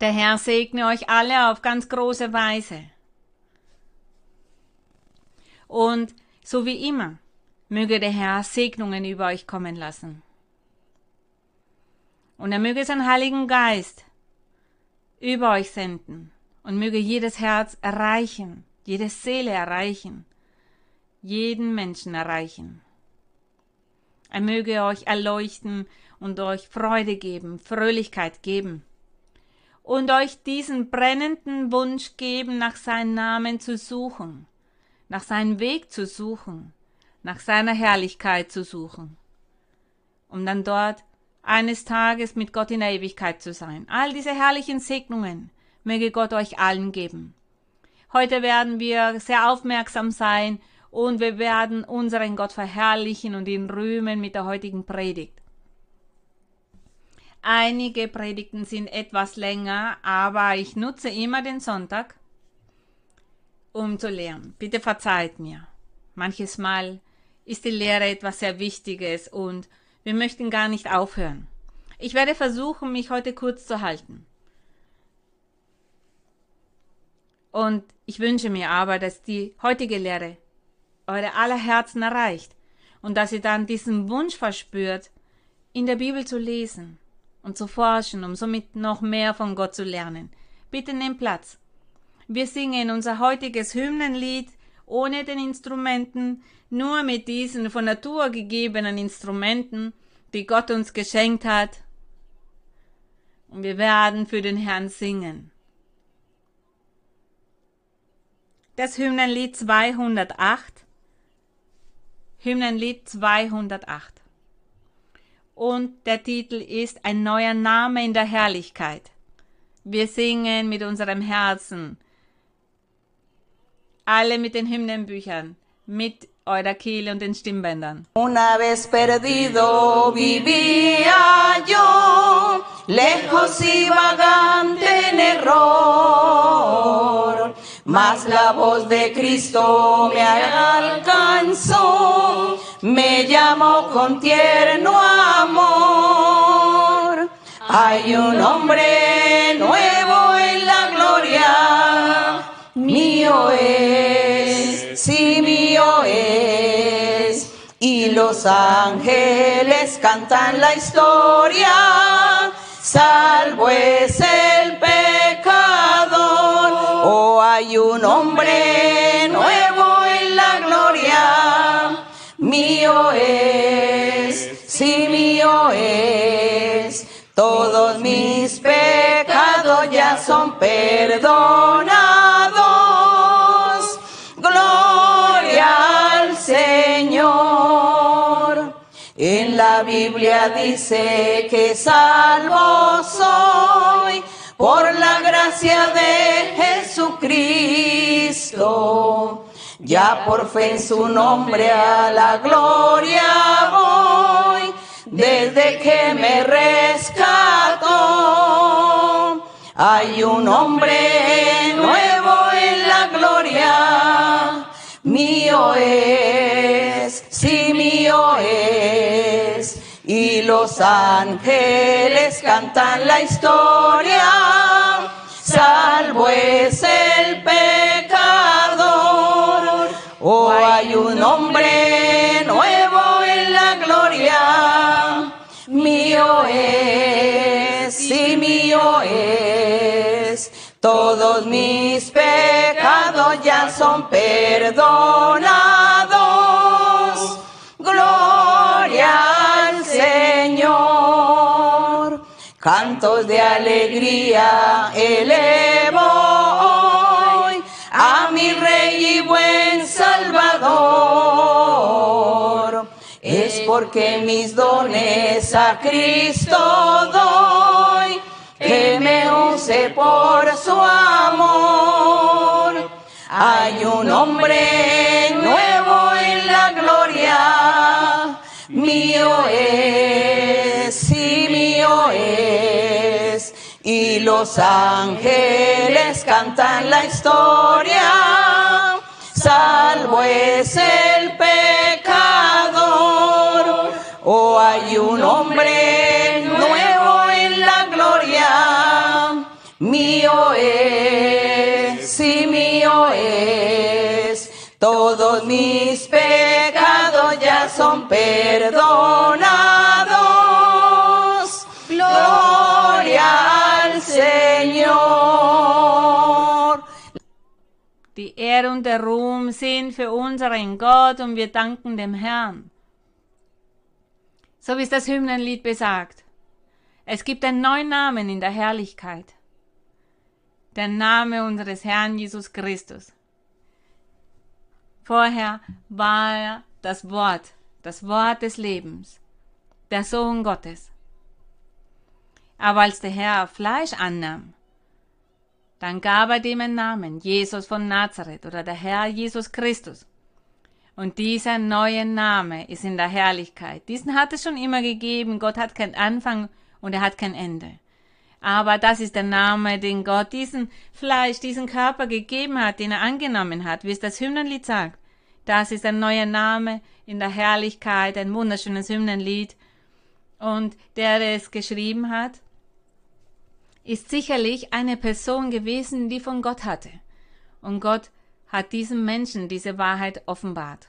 Der Herr segne euch alle auf ganz große Weise. Und so wie immer, möge der Herr Segnungen über euch kommen lassen. Und er möge seinen Heiligen Geist über euch senden und möge jedes Herz erreichen, jede Seele erreichen, jeden Menschen erreichen. Er möge euch erleuchten und euch Freude geben, Fröhlichkeit geben und euch diesen brennenden Wunsch geben, nach seinem Namen zu suchen, nach seinem Weg zu suchen, nach seiner Herrlichkeit zu suchen, um dann dort eines Tages mit Gott in der Ewigkeit zu sein. All diese herrlichen Segnungen möge Gott euch allen geben. Heute werden wir sehr aufmerksam sein und wir werden unseren Gott verherrlichen und ihn rühmen mit der heutigen Predigt. Einige Predigten sind etwas länger, aber ich nutze immer den Sonntag, um zu lernen. Bitte verzeiht mir. Manches Mal ist die Lehre etwas sehr Wichtiges und wir möchten gar nicht aufhören. Ich werde versuchen, mich heute kurz zu halten. Und ich wünsche mir aber, dass die heutige Lehre eure aller Herzen erreicht und dass ihr dann diesen Wunsch verspürt, in der Bibel zu lesen und zu forschen, um somit noch mehr von Gott zu lernen. Bitte nehmt Platz. Wir singen unser heutiges Hymnenlied ohne den Instrumenten, nur mit diesen von Natur gegebenen Instrumenten, die Gott uns geschenkt hat. Und wir werden für den Herrn singen. Das Hymnenlied 208. Hymnenlied 208 und der Titel ist Ein neuer Name in der Herrlichkeit. Wir singen mit unserem Herzen. Alle mit den Hymnenbüchern, mit eurer Kehle und den Stimmbändern. Una vez perdido vivía yo, lejos y vagante en error, mas la voz de Cristo me alcanzó me llamó con tierno amor. Hay un hombre nuevo en la gloria, mío es, sí mío es. Y los ángeles cantan la historia, salvo es el pecador. Oh, hay un hombre sí mío es. Todos mis pecados ya son perdonados. Gloria al Señor. En la Biblia dice que salvo soy por la gracia de Jesucristo. Ya por fe en su nombre a la gloria voy, desde que me rescató. Hay un hombre nuevo en la gloria, mío es, sí mío es. Y los ángeles cantan la historia, salvo es el pecador. Oh, hay un hombre nuevo en la gloria, mío es, sí mío es. Todos mis pecados ya son perdonados. Gloria al Señor. Cantos de alegría elevo hoy porque mis dones a Cristo doy, que me use por su amor. Hay un hombre nuevo en la gloria, mío es, sí mío es. Y los ángeles cantan la historia, salvo es Oh, hay un hombre nuevo en la gloria, mío es, sí mío es. Todos mis pecados ya son perdonados. Gloria al Señor. Die Ehre und der Ruhm sind für unseren Gott und wir danken dem Herrn. So wie es das Hymnenlied besagt. Es gibt einen neuen Namen in der Herrlichkeit. Der Name unseres Herrn Jesus Christus. Vorher war er das Wort, das Wort des Lebens, der Sohn Gottes. Aber als der Herr Fleisch annahm, dann gab er dem einen Namen, Jesus von Nazareth oder der Herr Jesus Christus. Und dieser neue Name ist in der Herrlichkeit. Diesen hat es schon immer gegeben. Gott hat keinen Anfang und er hat kein Ende. Aber das ist der Name, den Gott diesen Fleisch, diesen Körper gegeben hat, den er angenommen hat, wie es das Hymnenlied sagt. Das ist ein neuer Name in der Herrlichkeit, ein wunderschönes Hymnenlied. Und der, der es geschrieben hat, ist sicherlich eine Person gewesen, die von Gott hatte. Und Gott hat diesem Menschen diese Wahrheit offenbart.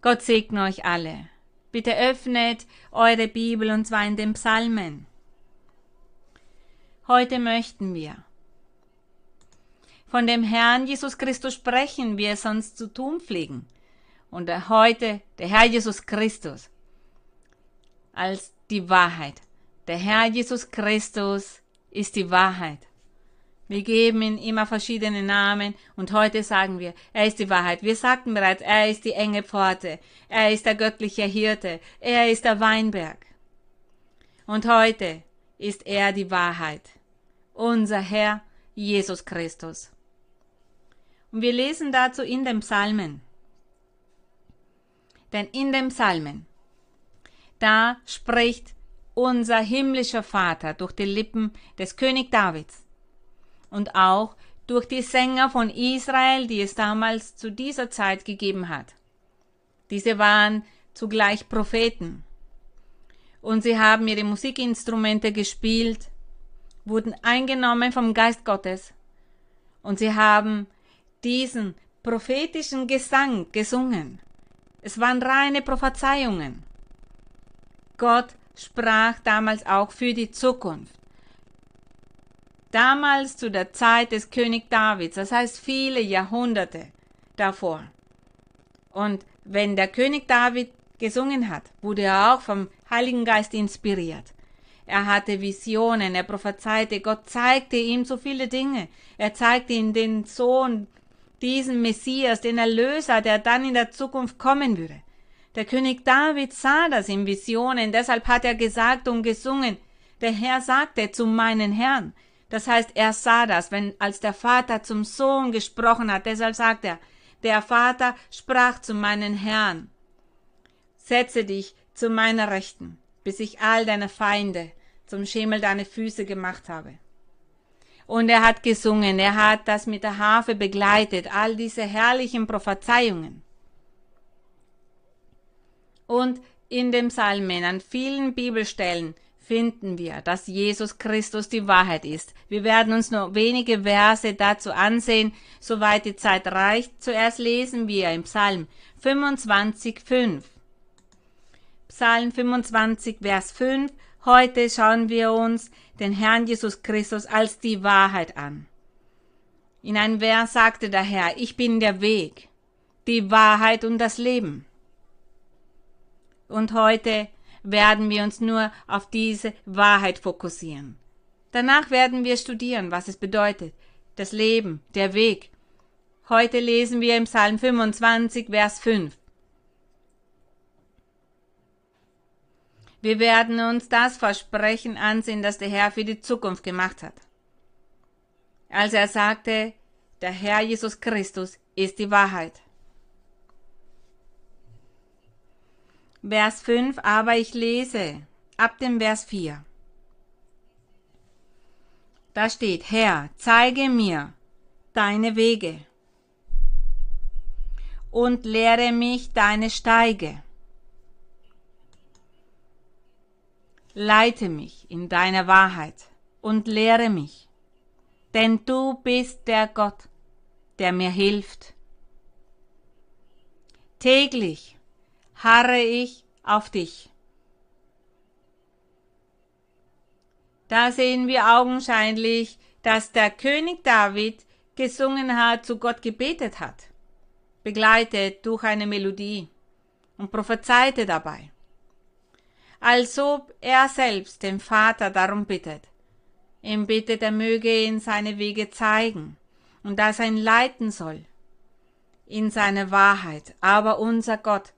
Gott segne euch alle. Bitte öffnet eure Bibel und zwar in den Psalmen. Heute möchten wir von dem Herrn Jesus Christus sprechen, wie er sonst zu tun pflegen. Und heute der Herr Jesus Christus als die Wahrheit. Der Herr Jesus Christus ist die Wahrheit. Wir geben ihm immer verschiedene Namen und heute sagen wir, er ist die Wahrheit. Wir sagten bereits, er ist die enge Pforte, er ist der göttliche Hirte, er ist der Weinberg. Und heute ist er die Wahrheit, unser Herr Jesus Christus. Und wir lesen dazu in den Psalmen. Denn in den Psalmen, da spricht unser himmlischer Vater durch die Lippen des König Davids und auch durch die Sänger von Israel, die es damals zu dieser Zeit gegeben hat. Diese waren zugleich Propheten. Und sie haben ihre Musikinstrumente gespielt, wurden eingenommen vom Geist Gottes. Und sie haben diesen prophetischen Gesang gesungen. Es waren reine Prophezeiungen. Gott sprach damals auch für die Zukunft. Damals zu der Zeit des König Davids, das heißt viele Jahrhunderte davor. Und wenn der König David gesungen hat, wurde er auch vom Heiligen Geist inspiriert. Er hatte Visionen, er prophezeite, Gott zeigte ihm so viele Dinge. Er zeigte ihm den Sohn diesen Messias, den Erlöser, der dann in der Zukunft kommen würde. Der König David sah das in Visionen, deshalb hat er gesagt und gesungen, der Herr sagte zu meinen Herrn. Das heißt, er sah das, wenn als der Vater zum Sohn gesprochen hat, deshalb sagt er, der Vater sprach zu meinen Herrn, setze dich zu meiner Rechten, bis ich all deine Feinde zum Schemel deine Füße gemacht habe. Und er hat gesungen, er hat das mit der Harfe begleitet, all diese herrlichen Prophezeiungen. Und in dem Psalmen, an vielen Bibelstellen, finden wir, dass Jesus Christus die Wahrheit ist. Wir werden uns nur wenige Verse dazu ansehen, soweit die Zeit reicht. Zuerst lesen wir im Psalm 25, 5. Psalm 25, Vers 5. Heute schauen wir uns den Herrn Jesus Christus als die Wahrheit an. In einem Vers sagte der Herr, ich bin der Weg, die Wahrheit und das Leben. Und heute werden wir uns nur auf diese Wahrheit fokussieren. Danach werden wir studieren, was es bedeutet, das Leben, der Weg. Heute lesen wir im Psalm 25, Vers 5. Wir werden uns das Versprechen ansehen, das der Herr für die Zukunft gemacht hat. Als er sagte, der Herr Jesus Christus ist die Wahrheit. Vers 5, aber ich lese ab dem Vers 4. Da steht, Herr, zeige mir deine Wege und lehre mich deine Steige. Leite mich in deiner Wahrheit und lehre mich, denn du bist der Gott, der mir hilft. Täglich harre ich auf dich. Da sehen wir augenscheinlich, dass der König David gesungen hat, zu Gott gebetet hat, begleitet durch eine Melodie und prophezeite dabei, als ob er selbst den Vater darum bittet. Ihm bittet, er möge ihn seine Wege zeigen und dass er ihn leiten soll in seine Wahrheit. Aber unser Gott,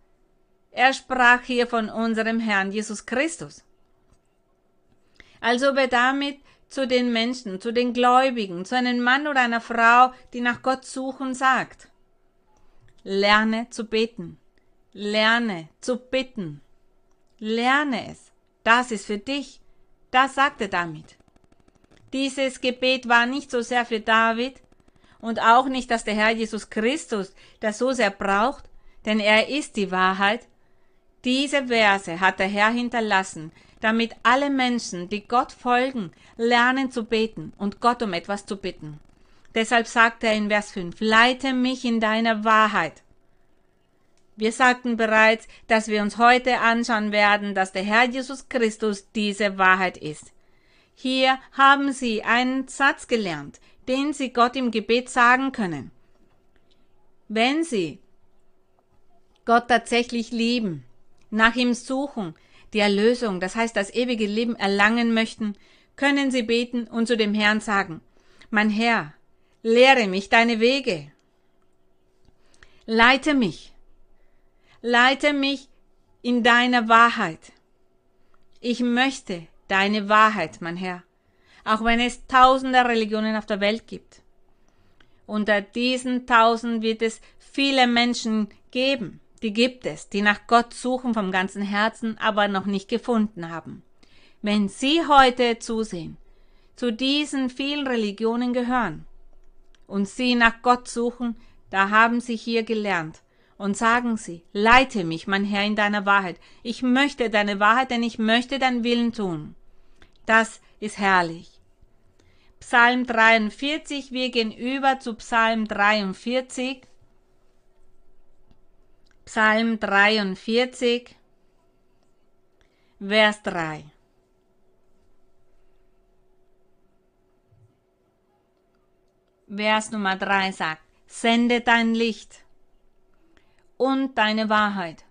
er sprach hier von unserem Herrn Jesus Christus. Als ob er damit zu den Menschen, zu den Gläubigen, zu einem Mann oder einer Frau, die nach Gott suchen, sagt. Lerne zu beten. Lerne zu bitten. Lerne es. Das ist für dich. Das sagt er damit. Dieses Gebet war nicht so sehr für David und auch nicht, dass der Herr Jesus Christus das so sehr braucht, denn er ist die Wahrheit. Diese Verse hat der Herr hinterlassen, damit alle Menschen, die Gott folgen, lernen zu beten und Gott um etwas zu bitten. Deshalb sagt er in Vers 5, leite mich in deiner Wahrheit. Wir sagten bereits, dass wir uns heute anschauen werden, dass der Herr Jesus Christus diese Wahrheit ist. Hier haben Sie einen Satz gelernt, den Sie Gott im Gebet sagen können. Wenn Sie Gott tatsächlich lieben, nach ihm suchen, die Erlösung, das heißt das ewige Leben erlangen möchten, können sie beten und zu dem Herrn sagen, mein Herr, lehre mich deine Wege. Leite mich. Leite mich in deiner Wahrheit. Ich möchte deine Wahrheit, mein Herr, auch wenn es tausende Religionen auf der Welt gibt. Unter diesen tausend wird es viele Menschen geben, die gibt es, die nach Gott suchen vom ganzen Herzen, aber noch nicht gefunden haben. Wenn Sie heute zusehen, zu diesen vielen Religionen gehören und Sie nach Gott suchen, da haben Sie hier gelernt und sagen Sie, leite mich, mein Herr, in deiner Wahrheit. Ich möchte deine Wahrheit, denn ich möchte deinen Willen tun. Das ist herrlich. Psalm 43, wir gehen über zu Psalm 43. Psalm 43, Vers 3. Vers Nummer 3 sagt, sende dein Licht und deine Wahrheit.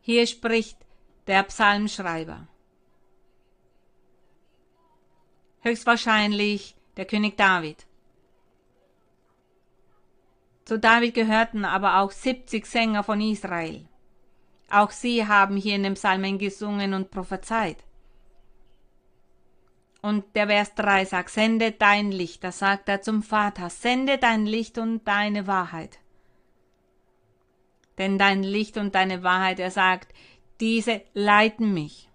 Hier spricht der Psalmschreiber. Höchstwahrscheinlich der König David. Zu David gehörten aber auch 70 Sänger von Israel. Auch sie haben hier in dem Psalmen gesungen und prophezeit. Und der Vers 3 sagt, sende dein Licht, da sagt er zum Vater, sende dein Licht und deine Wahrheit. Denn dein Licht und deine Wahrheit, er sagt, diese leiten mich.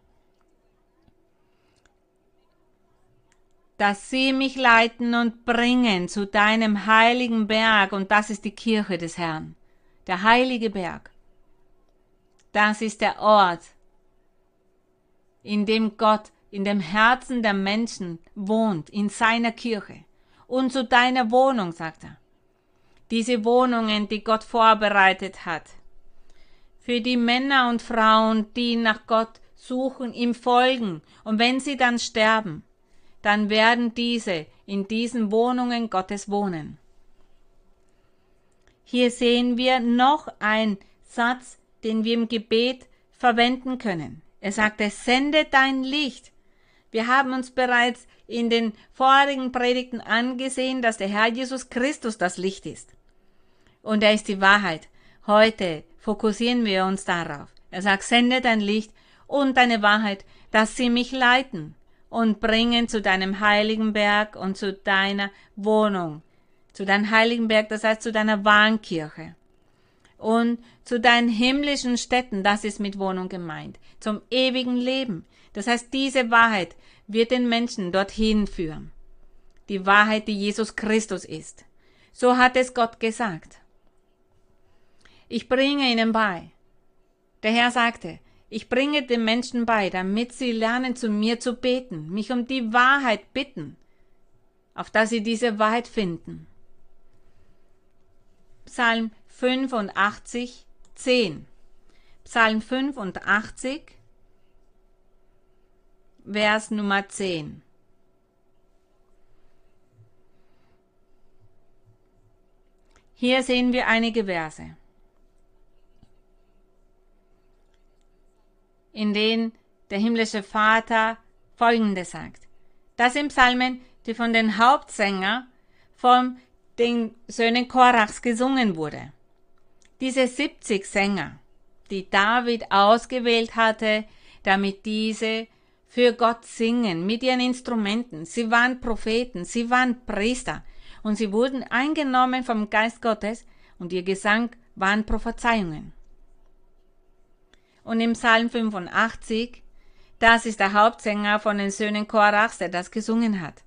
Dass sie mich leiten und bringen zu deinem heiligen Berg, und das ist die Kirche des Herrn, der heilige Berg. Das ist der Ort, in dem Gott in dem Herzen der Menschen wohnt, in seiner Kirche. Und zu deiner Wohnung, sagt er. Diese Wohnungen, die Gott vorbereitet hat. Für die Männer und Frauen, die nach Gott suchen, ihm folgen. Und wenn sie dann sterben, dann werden diese in diesen Wohnungen Gottes wohnen. Hier sehen wir noch einen Satz, den wir im Gebet verwenden können. Er sagte, sende dein Licht. Wir haben uns bereits in den vorigen Predigten angesehen, dass der Herr Jesus Christus das Licht ist. Und er ist die Wahrheit. Heute fokussieren wir uns darauf. Er sagt, sende dein Licht und deine Wahrheit, dass sie mich leiten und bringen zu deinem heiligen Berg und zu deiner Wohnung. Zu deinem heiligen Berg, das heißt zu deiner Warnkirche. Und zu deinen himmlischen Städten, das ist mit Wohnung gemeint. Zum ewigen Leben. Das heißt, diese Wahrheit wird den Menschen dorthin führen. Die Wahrheit, die Jesus Christus ist. So hat es Gott gesagt. Ich bringe ihnen bei. Der Herr sagte, ich bringe den Menschen bei, damit sie lernen, zu mir zu beten, mich um die Wahrheit bitten. auf dass sie diese Wahrheit finden. Psalm 85, 10. Psalm 85, Vers Nummer 10. Hier sehen wir einige Verse, in denen der himmlische Vater Folgendes sagt. Das sind Psalmen, die von den Hauptsänger von den Söhnen Korachs gesungen wurde. Diese 70 Sänger, die David ausgewählt hatte, damit diese für Gott singen mit ihren Instrumenten. Sie waren Propheten, sie waren Priester und sie wurden eingenommen vom Geist Gottes und ihr Gesang waren Prophezeiungen. Und im Psalm 85, das ist der Hauptsänger von den Söhnen Korachs, der das gesungen hat.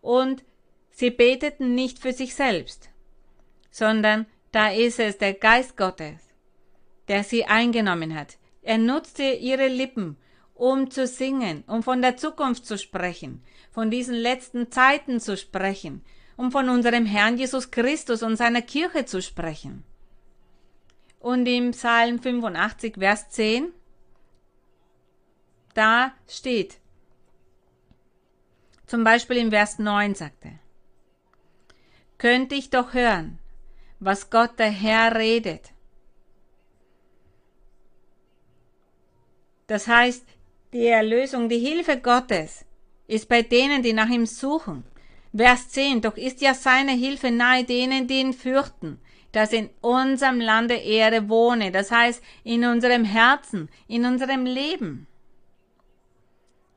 Und sie beteten nicht für sich selbst, sondern da ist es der Geist Gottes, der sie eingenommen hat. Er nutzte ihre Lippen, um zu singen, um von der Zukunft zu sprechen, von diesen letzten Zeiten zu sprechen, um von unserem Herrn Jesus Christus und seiner Kirche zu sprechen. Und im Psalm 85, Vers 10, da steht, zum Beispiel im Vers 9 sagte, könnte ich doch hören, was Gott der Herr redet. Das heißt, die Erlösung, die Hilfe Gottes ist bei denen, die nach ihm suchen. Vers 10, doch ist ja seine Hilfe nahe denen, die ihn fürchten, dass in unserem Lande Ehre wohne, das heißt in unserem Herzen, in unserem Leben.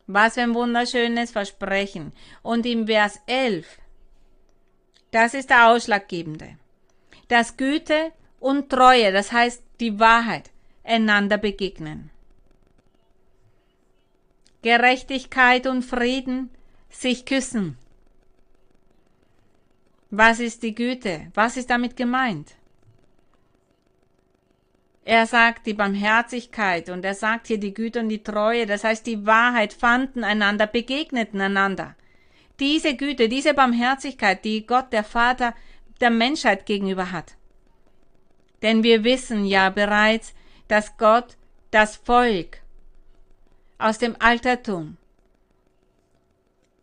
Was für ein wunderschönes Versprechen. Und im Vers 11, das ist der Ausschlaggebende dass Güte und Treue, das heißt die Wahrheit, einander begegnen. Gerechtigkeit und Frieden sich küssen. Was ist die Güte? Was ist damit gemeint? Er sagt die Barmherzigkeit und er sagt hier die Güte und die Treue, das heißt die Wahrheit fanden einander, begegneten einander. Diese Güte, diese Barmherzigkeit, die Gott der Vater der Menschheit gegenüber hat. Denn wir wissen ja bereits, dass Gott das Volk aus dem Altertum,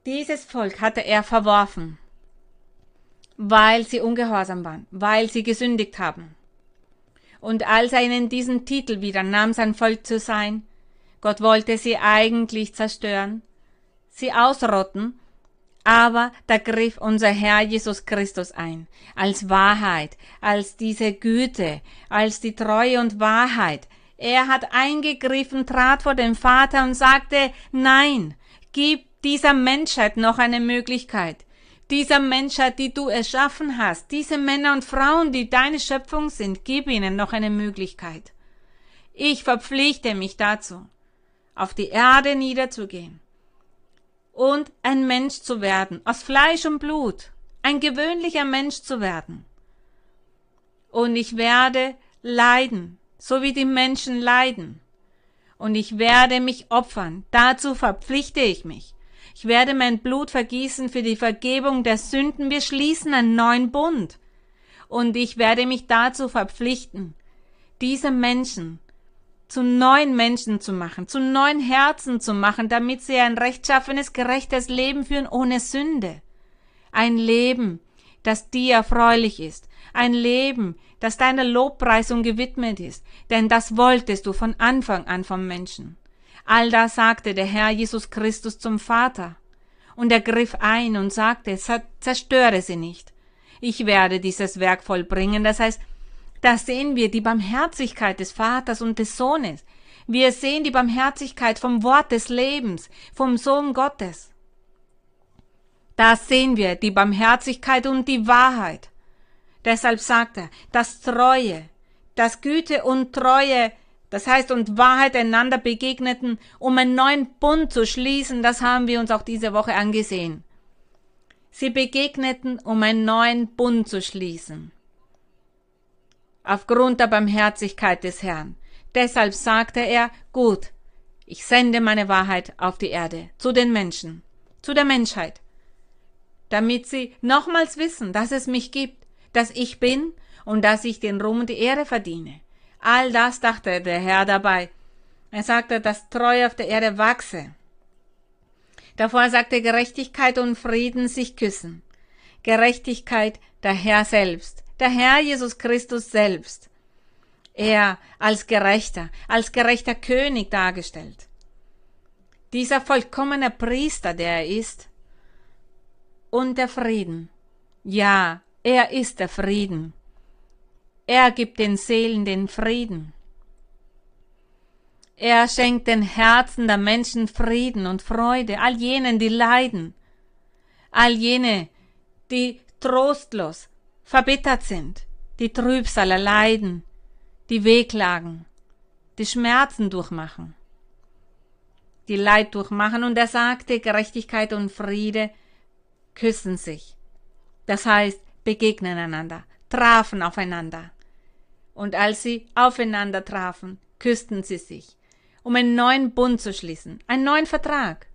dieses Volk hatte er verworfen, weil sie ungehorsam waren, weil sie gesündigt haben. Und als er ihnen diesen Titel wieder nahm, sein Volk zu sein, Gott wollte sie eigentlich zerstören, sie ausrotten aber da griff unser Herr Jesus Christus ein, als Wahrheit, als diese Güte, als die Treue und Wahrheit. Er hat eingegriffen, trat vor den Vater und sagte, nein, gib dieser Menschheit noch eine Möglichkeit. Dieser Menschheit, die du erschaffen hast, diese Männer und Frauen, die deine Schöpfung sind, gib ihnen noch eine Möglichkeit. Ich verpflichte mich dazu, auf die Erde niederzugehen und ein Mensch zu werden, aus Fleisch und Blut, ein gewöhnlicher Mensch zu werden. Und ich werde leiden, so wie die Menschen leiden. Und ich werde mich opfern, dazu verpflichte ich mich. Ich werde mein Blut vergießen für die Vergebung der Sünden. Wir schließen einen neuen Bund. Und ich werde mich dazu verpflichten, diese Menschen zu neuen Menschen zu machen, zu neuen Herzen zu machen, damit sie ein rechtschaffenes, gerechtes Leben führen ohne Sünde. Ein Leben, das dir erfreulich ist, ein Leben, das deiner Lobpreisung gewidmet ist, denn das wolltest du von Anfang an vom Menschen. All das sagte der Herr Jesus Christus zum Vater. Und er griff ein und sagte, zerstöre sie nicht. Ich werde dieses Werk vollbringen, das heißt, da sehen wir die Barmherzigkeit des Vaters und des Sohnes. Wir sehen die Barmherzigkeit vom Wort des Lebens, vom Sohn Gottes. Da sehen wir die Barmherzigkeit und die Wahrheit. Deshalb sagt er, dass Treue, dass Güte und Treue, das heißt und Wahrheit einander begegneten, um einen neuen Bund zu schließen, das haben wir uns auch diese Woche angesehen. Sie begegneten, um einen neuen Bund zu schließen aufgrund der Barmherzigkeit des Herrn. Deshalb sagte er, gut, Ich sende meine Wahrheit auf die Erde, zu den Menschen, zu der Menschheit, damit sie nochmals wissen, dass es mich gibt, dass ich bin und dass ich den Ruhm und die Ehre verdiene. All das dachte der Herr dabei. Er sagte, dass Treue auf der Erde wachse. Davor sagte Gerechtigkeit und Frieden sich küssen. Gerechtigkeit der Herr selbst, der Herr Jesus Christus selbst. Er als Gerechter, als gerechter König dargestellt. Dieser vollkommene Priester, der er ist. Und der Frieden. Ja, er ist der Frieden. Er gibt den Seelen den Frieden. Er schenkt den Herzen der Menschen Frieden und Freude, all jenen, die leiden, all jene, die trostlos, verbittert sind, die Trübsal erleiden, die wehklagen, die Schmerzen durchmachen, die Leid durchmachen. Und er sagte, Gerechtigkeit und Friede küssen sich. Das heißt, begegnen einander, trafen aufeinander. Und als sie aufeinander trafen, küssten sie sich, um einen neuen Bund zu schließen, einen neuen Vertrag,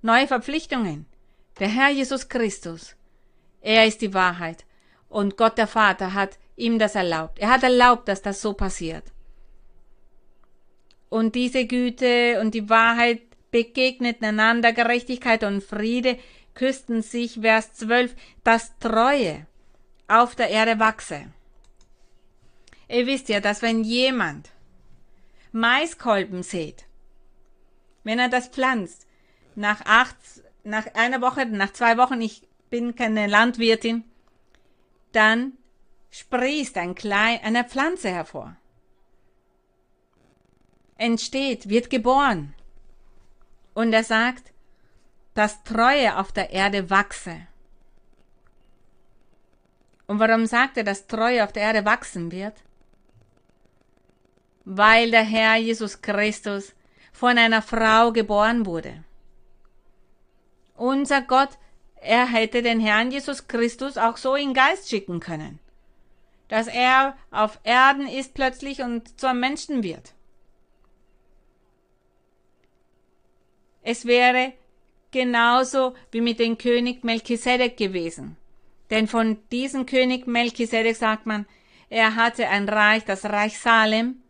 neue Verpflichtungen. Der Herr Jesus Christus, er ist die Wahrheit. Und Gott der Vater hat ihm das erlaubt. Er hat erlaubt, dass das so passiert. Und diese Güte und die Wahrheit begegneten einander, Gerechtigkeit und Friede küssten sich, Vers 12, das Treue auf der Erde wachse. Ihr wisst ja, dass wenn jemand Maiskolben sät, wenn er das pflanzt, nach acht, nach einer Woche, nach zwei Wochen, ich bin keine Landwirtin, dann sprießt ein klein, eine Pflanze hervor. Entsteht, wird geboren. Und er sagt, dass Treue auf der Erde wachse. Und warum sagt er, dass Treue auf der Erde wachsen wird? Weil der Herr Jesus Christus von einer Frau geboren wurde. Unser Gott, er hätte den Herrn Jesus Christus auch so in Geist schicken können dass er auf Erden ist plötzlich und zum Menschen wird. Es wäre genauso wie mit dem König Melchisedek gewesen. Denn von diesem König Melchisedek sagt man, er hatte ein Reich, das Reich Salem,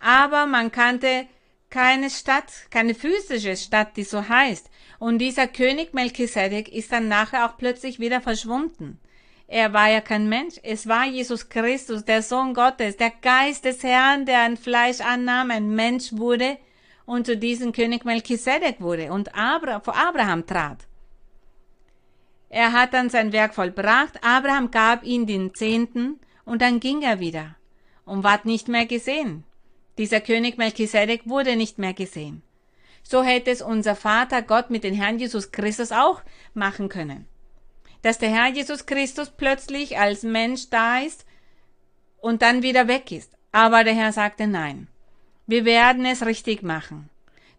aber man kannte keine Stadt, keine physische Stadt, die so heißt. Und dieser König Melchisedek ist dann nachher auch plötzlich wieder verschwunden. Er war ja kein Mensch. Es war Jesus Christus, der Sohn Gottes, der Geist des Herrn, der ein Fleisch annahm, ein Mensch wurde und zu diesem König Melchisedek wurde und Abra vor Abraham trat. Er hat dann sein Werk vollbracht. Abraham gab ihm den Zehnten und dann ging er wieder und ward nicht mehr gesehen. Dieser König Melchisedek wurde nicht mehr gesehen. So hätte es unser Vater Gott mit dem Herrn Jesus Christus auch machen können dass der Herr Jesus Christus plötzlich als Mensch da ist und dann wieder weg ist. Aber der Herr sagte nein. Wir werden es richtig machen.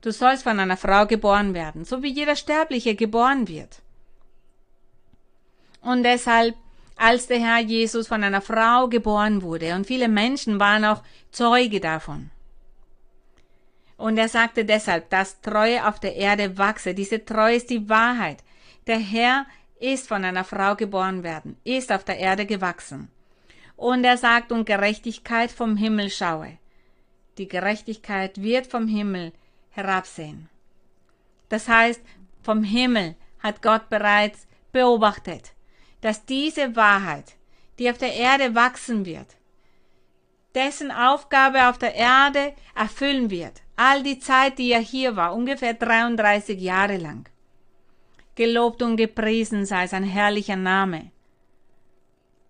Du sollst von einer Frau geboren werden, so wie jeder Sterbliche geboren wird. Und deshalb, als der Herr Jesus von einer Frau geboren wurde, und viele Menschen waren auch Zeuge davon. Und er sagte deshalb, dass Treue auf der Erde wachse. Diese Treue ist die Wahrheit. Der Herr ist von einer Frau geboren werden, ist auf der Erde gewachsen. Und er sagt, und Gerechtigkeit vom Himmel schaue. Die Gerechtigkeit wird vom Himmel herabsehen. Das heißt, vom Himmel hat Gott bereits beobachtet, dass diese Wahrheit, die auf der Erde wachsen wird, dessen Aufgabe auf der Erde erfüllen wird. All die Zeit, die er hier war, ungefähr 33 Jahre lang. Gelobt und gepriesen sei sein herrlicher Name.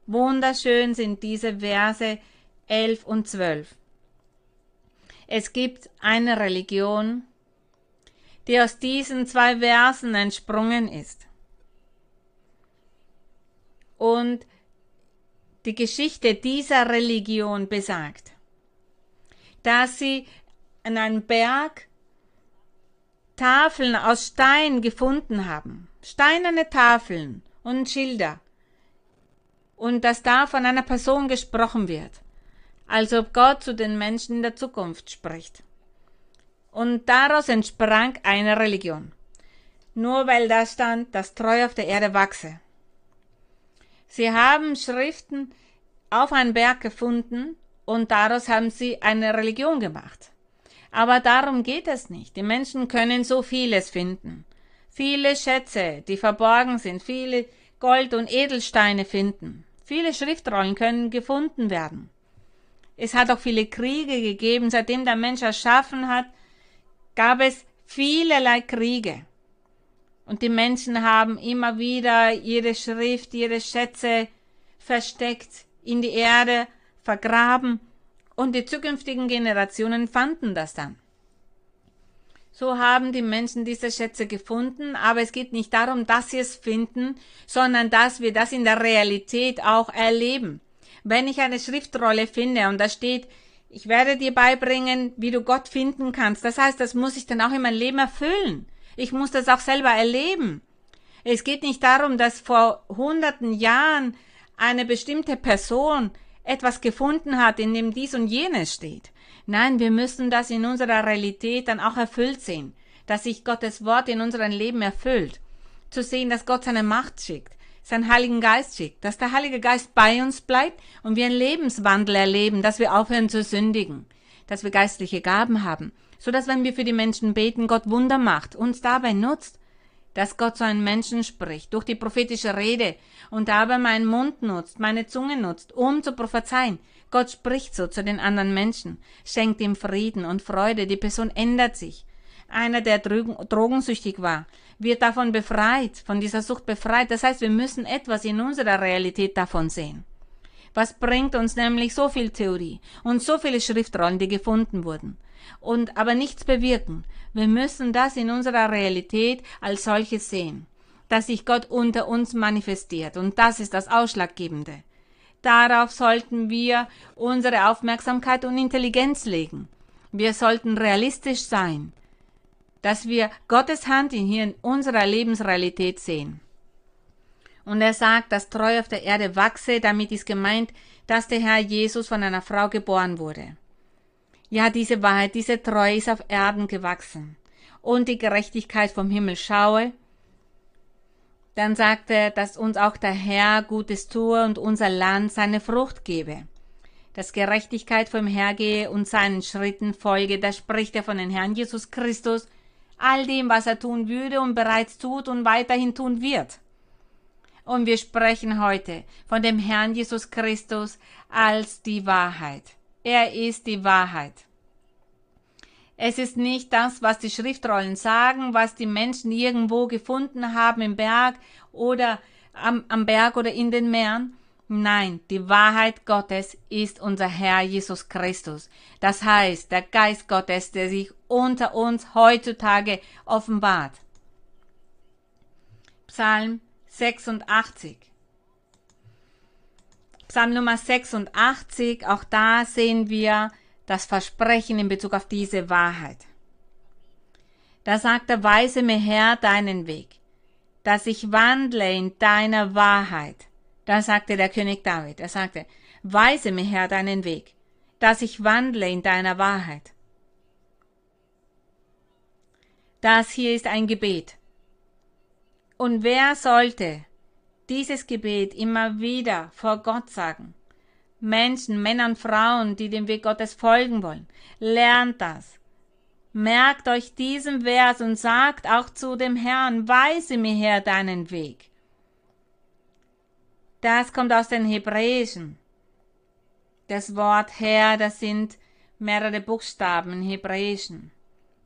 Wunderschön sind diese Verse 11 und 12. Es gibt eine Religion, die aus diesen zwei Versen entsprungen ist. Und die Geschichte dieser Religion besagt, dass sie an einem Berg Tafeln aus Stein gefunden haben, steinerne Tafeln und Schilder, und dass da von einer Person gesprochen wird, als ob Gott zu den Menschen in der Zukunft spricht. Und daraus entsprang eine Religion. Nur weil da stand, dass treu auf der Erde wachse. Sie haben Schriften auf einen Berg gefunden und daraus haben sie eine Religion gemacht. Aber darum geht es nicht. Die Menschen können so vieles finden. Viele Schätze, die verborgen sind, viele Gold- und Edelsteine finden. Viele Schriftrollen können gefunden werden. Es hat auch viele Kriege gegeben. Seitdem der Mensch erschaffen hat, gab es vielerlei Kriege. Und die Menschen haben immer wieder ihre Schrift, ihre Schätze versteckt in die Erde, vergraben und die zukünftigen Generationen fanden das dann. So haben die Menschen diese Schätze gefunden, aber es geht nicht darum, dass sie es finden, sondern dass wir das in der Realität auch erleben. Wenn ich eine Schriftrolle finde und da steht, ich werde dir beibringen, wie du Gott finden kannst, das heißt, das muss ich dann auch in mein Leben erfüllen. Ich muss das auch selber erleben. Es geht nicht darum, dass vor hunderten Jahren eine bestimmte Person etwas gefunden hat, in dem dies und jenes steht. Nein, wir müssen das in unserer Realität dann auch erfüllt sehen, dass sich Gottes Wort in unserem Leben erfüllt. Zu sehen, dass Gott seine Macht schickt, seinen Heiligen Geist schickt, dass der Heilige Geist bei uns bleibt und wir einen Lebenswandel erleben, dass wir aufhören zu sündigen, dass wir geistliche Gaben haben, so dass wenn wir für die Menschen beten, Gott Wunder macht, uns dabei nutzt, dass Gott zu einem Menschen spricht, durch die prophetische Rede und dabei meinen Mund nutzt, meine Zunge nutzt, um zu prophezeien. Gott spricht so zu den anderen Menschen, schenkt ihm Frieden und Freude, die Person ändert sich. Einer, der drogensüchtig war, wird davon befreit, von dieser Sucht befreit. Das heißt, wir müssen etwas in unserer Realität davon sehen. Was bringt uns nämlich so viel Theorie und so viele Schriftrollen, die gefunden wurden? Und aber nichts bewirken. Wir müssen das in unserer Realität als solches sehen, dass sich Gott unter uns manifestiert und das ist das Ausschlaggebende. Darauf sollten wir unsere Aufmerksamkeit und Intelligenz legen. Wir sollten realistisch sein, dass wir Gottes Hand hier in unserer Lebensrealität sehen. Und er sagt, dass treu auf der Erde wachse, damit ist gemeint, dass der Herr Jesus von einer Frau geboren wurde. Ja, diese Wahrheit, diese Treue ist auf Erden gewachsen und die Gerechtigkeit vom Himmel schaue. Dann sagt er, dass uns auch der Herr Gutes tue und unser Land seine Frucht gebe. Dass Gerechtigkeit vom Herr gehe und seinen Schritten folge, da spricht er von den Herrn Jesus Christus, all dem, was er tun würde und bereits tut und weiterhin tun wird. Und wir sprechen heute von dem Herrn Jesus Christus als die Wahrheit. Er ist die Wahrheit. Es ist nicht das, was die Schriftrollen sagen, was die Menschen irgendwo gefunden haben im Berg oder am, am Berg oder in den Meeren. Nein, die Wahrheit Gottes ist unser Herr Jesus Christus. Das heißt, der Geist Gottes, der sich unter uns heutzutage offenbart. Psalm 86. Psalm Nummer 86, auch da sehen wir das Versprechen in Bezug auf diese Wahrheit. Da sagt er, weise mir Herr deinen Weg, dass ich wandle in deiner Wahrheit. Da sagte der König David, er sagte, weise mir Herr deinen Weg, dass ich wandle in deiner Wahrheit. Das hier ist ein Gebet. Und wer sollte dieses Gebet immer wieder vor Gott sagen. Menschen, Männer und Frauen, die dem Weg Gottes folgen wollen. Lernt das. Merkt euch diesen Vers und sagt auch zu dem Herrn, weise mir her deinen Weg. Das kommt aus den Hebräischen. Das Wort Herr, das sind mehrere Buchstaben im Hebräischen.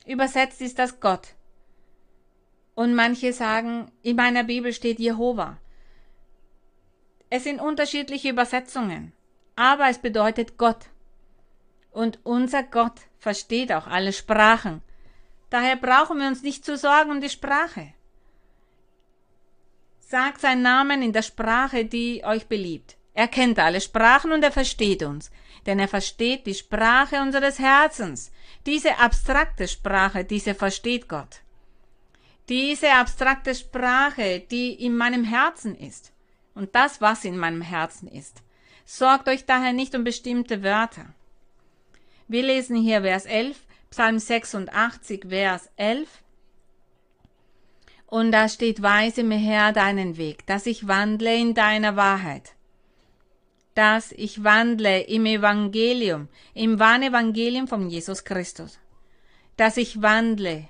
Übersetzt ist das Gott. Und manche sagen, in meiner Bibel steht Jehova. Es sind unterschiedliche Übersetzungen, aber es bedeutet Gott. Und unser Gott versteht auch alle Sprachen. Daher brauchen wir uns nicht zu sorgen um die Sprache. Sagt seinen Namen in der Sprache, die euch beliebt. Er kennt alle Sprachen und er versteht uns, denn er versteht die Sprache unseres Herzens. Diese abstrakte Sprache, diese versteht Gott. Diese abstrakte Sprache, die in meinem Herzen ist und das, was in meinem Herzen ist. Sorgt euch daher nicht um bestimmte Wörter. Wir lesen hier Vers 11, Psalm 86, Vers 11. Und da steht, weise mir Herr deinen Weg, dass ich wandle in deiner Wahrheit. Dass ich wandle im Evangelium, im wahren Evangelium von Jesus Christus. Dass ich wandle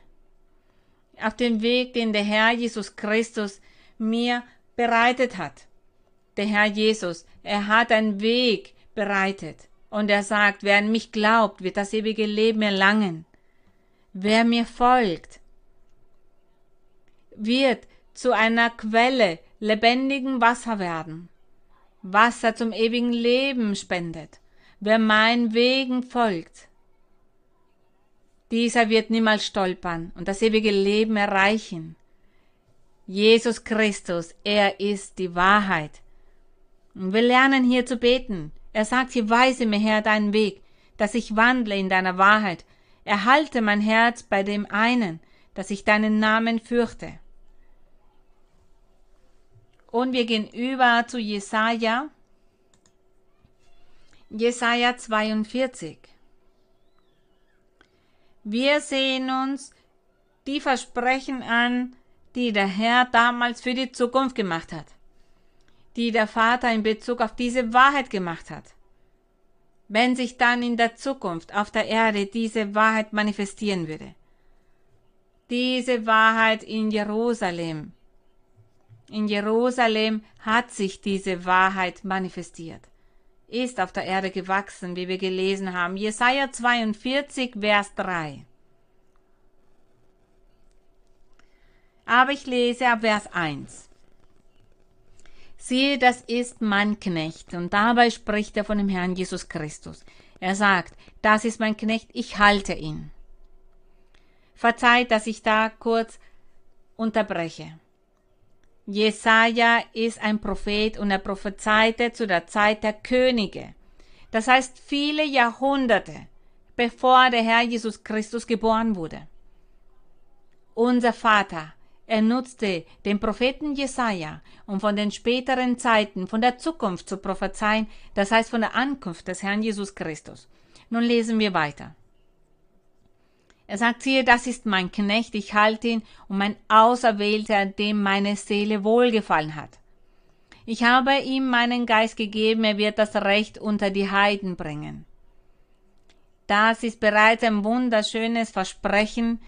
auf den Weg, den der Herr Jesus Christus mir bereitet hat. Der Herr Jesus, er hat einen Weg bereitet. Und er sagt, wer an mich glaubt, wird das ewige Leben erlangen. Wer mir folgt, wird zu einer Quelle lebendigen Wasser werden. Wasser zum ewigen Leben spendet. Wer meinen Wegen folgt, dieser wird niemals stolpern und das ewige Leben erreichen. Jesus Christus, er ist die Wahrheit. Wir lernen hier zu beten. Er sagt hier, weise mir Herr deinen Weg, dass ich wandle in deiner Wahrheit. Erhalte mein Herz bei dem einen, dass ich deinen Namen fürchte. Und wir gehen über zu Jesaja. Jesaja 42. Wir sehen uns die Versprechen an, die der Herr damals für die Zukunft gemacht hat die der Vater in Bezug auf diese Wahrheit gemacht hat. Wenn sich dann in der Zukunft auf der Erde diese Wahrheit manifestieren würde. Diese Wahrheit in Jerusalem. In Jerusalem hat sich diese Wahrheit manifestiert. Ist auf der Erde gewachsen, wie wir gelesen haben. Jesaja 42, Vers 3. Aber ich lese ab Vers 1. Siehe, das ist mein Knecht. Und dabei spricht er von dem Herrn Jesus Christus. Er sagt, das ist mein Knecht, ich halte ihn. Verzeiht, dass ich da kurz unterbreche. Jesaja ist ein Prophet und er prophezeite zu der Zeit der Könige. Das heißt viele Jahrhunderte, bevor der Herr Jesus Christus geboren wurde. Unser Vater er nutzte den Propheten Jesaja, um von den späteren Zeiten, von der Zukunft zu prophezeien, das heißt von der Ankunft des Herrn Jesus Christus. Nun lesen wir weiter. Er sagt, siehe, das ist mein Knecht, ich halte ihn, und mein Auserwählter, dem meine Seele wohlgefallen hat. Ich habe ihm meinen Geist gegeben, er wird das Recht unter die Heiden bringen. Das ist bereits ein wunderschönes Versprechen,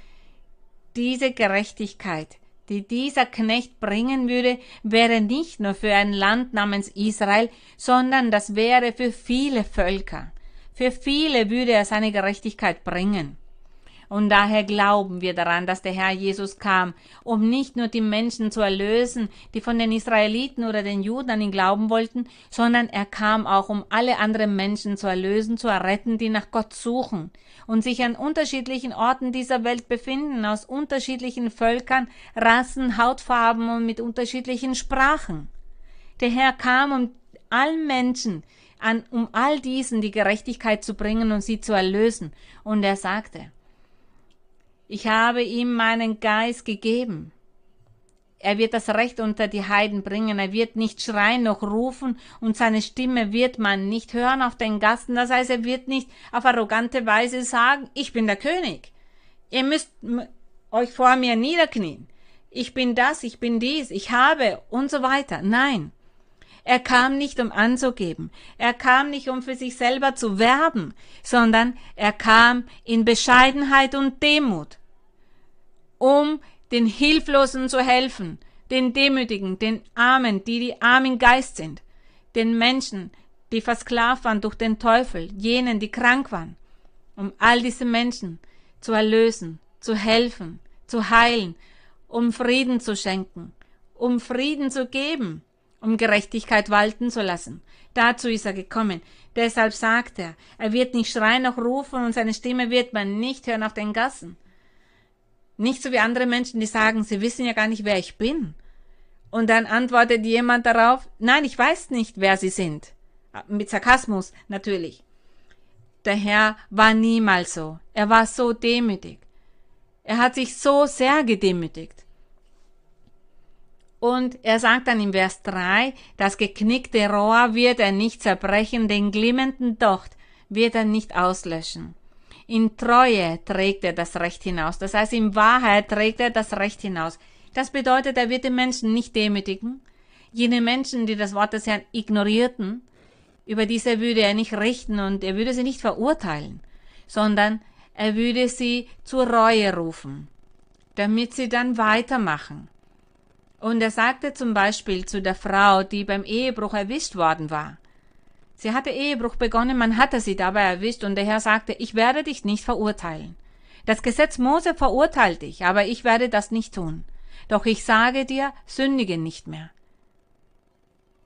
diese Gerechtigkeit, die dieser Knecht bringen würde, wäre nicht nur für ein Land namens Israel, sondern das wäre für viele Völker. Für viele würde er seine Gerechtigkeit bringen. Und daher glauben wir daran, dass der Herr Jesus kam, um nicht nur die Menschen zu erlösen, die von den Israeliten oder den Juden an ihn glauben wollten, sondern er kam auch, um alle anderen Menschen zu erlösen, zu erretten, die nach Gott suchen und sich an unterschiedlichen Orten dieser Welt befinden, aus unterschiedlichen Völkern, Rassen, Hautfarben und mit unterschiedlichen Sprachen. Der Herr kam, um allen Menschen, an, um all diesen die Gerechtigkeit zu bringen und sie zu erlösen. Und er sagte, ich habe ihm meinen Geist gegeben. Er wird das Recht unter die Heiden bringen. Er wird nicht schreien noch rufen und seine Stimme wird man nicht hören auf den Gassen. Das heißt, er wird nicht auf arrogante Weise sagen, ich bin der König. Ihr müsst euch vor mir niederknien. Ich bin das, ich bin dies, ich habe und so weiter. Nein. Er kam nicht, um anzugeben. Er kam nicht, um für sich selber zu werben, sondern er kam in Bescheidenheit und Demut, um den Hilflosen zu helfen, den Demütigen, den Armen, die die armen Geist sind, den Menschen, die versklavt waren durch den Teufel, jenen, die krank waren, um all diese Menschen zu erlösen, zu helfen, zu heilen, um Frieden zu schenken, um Frieden zu geben, um Gerechtigkeit walten zu lassen. Dazu ist er gekommen. Deshalb sagt er, er wird nicht schreien noch rufen und seine Stimme wird man nicht hören auf den Gassen. Nicht so wie andere Menschen, die sagen, sie wissen ja gar nicht, wer ich bin. Und dann antwortet jemand darauf, nein, ich weiß nicht, wer sie sind. Mit Sarkasmus natürlich. Der Herr war niemals so. Er war so demütig. Er hat sich so sehr gedemütigt. Und er sagt dann im Vers 3, das geknickte Rohr wird er nicht zerbrechen, den glimmenden Docht wird er nicht auslöschen. In Treue trägt er das Recht hinaus. Das heißt, in Wahrheit trägt er das Recht hinaus. Das bedeutet, er wird den Menschen nicht demütigen. Jene Menschen, die das Wort des Herrn ignorierten, über diese würde er nicht richten und er würde sie nicht verurteilen, sondern er würde sie zur Reue rufen, damit sie dann weitermachen. Und er sagte zum Beispiel zu der Frau, die beim Ehebruch erwischt worden war, Sie hatte Ehebruch begonnen, man hatte sie dabei erwischt und der Herr sagte, ich werde dich nicht verurteilen. Das Gesetz Mose verurteilt dich, aber ich werde das nicht tun. Doch ich sage dir, sündige nicht mehr.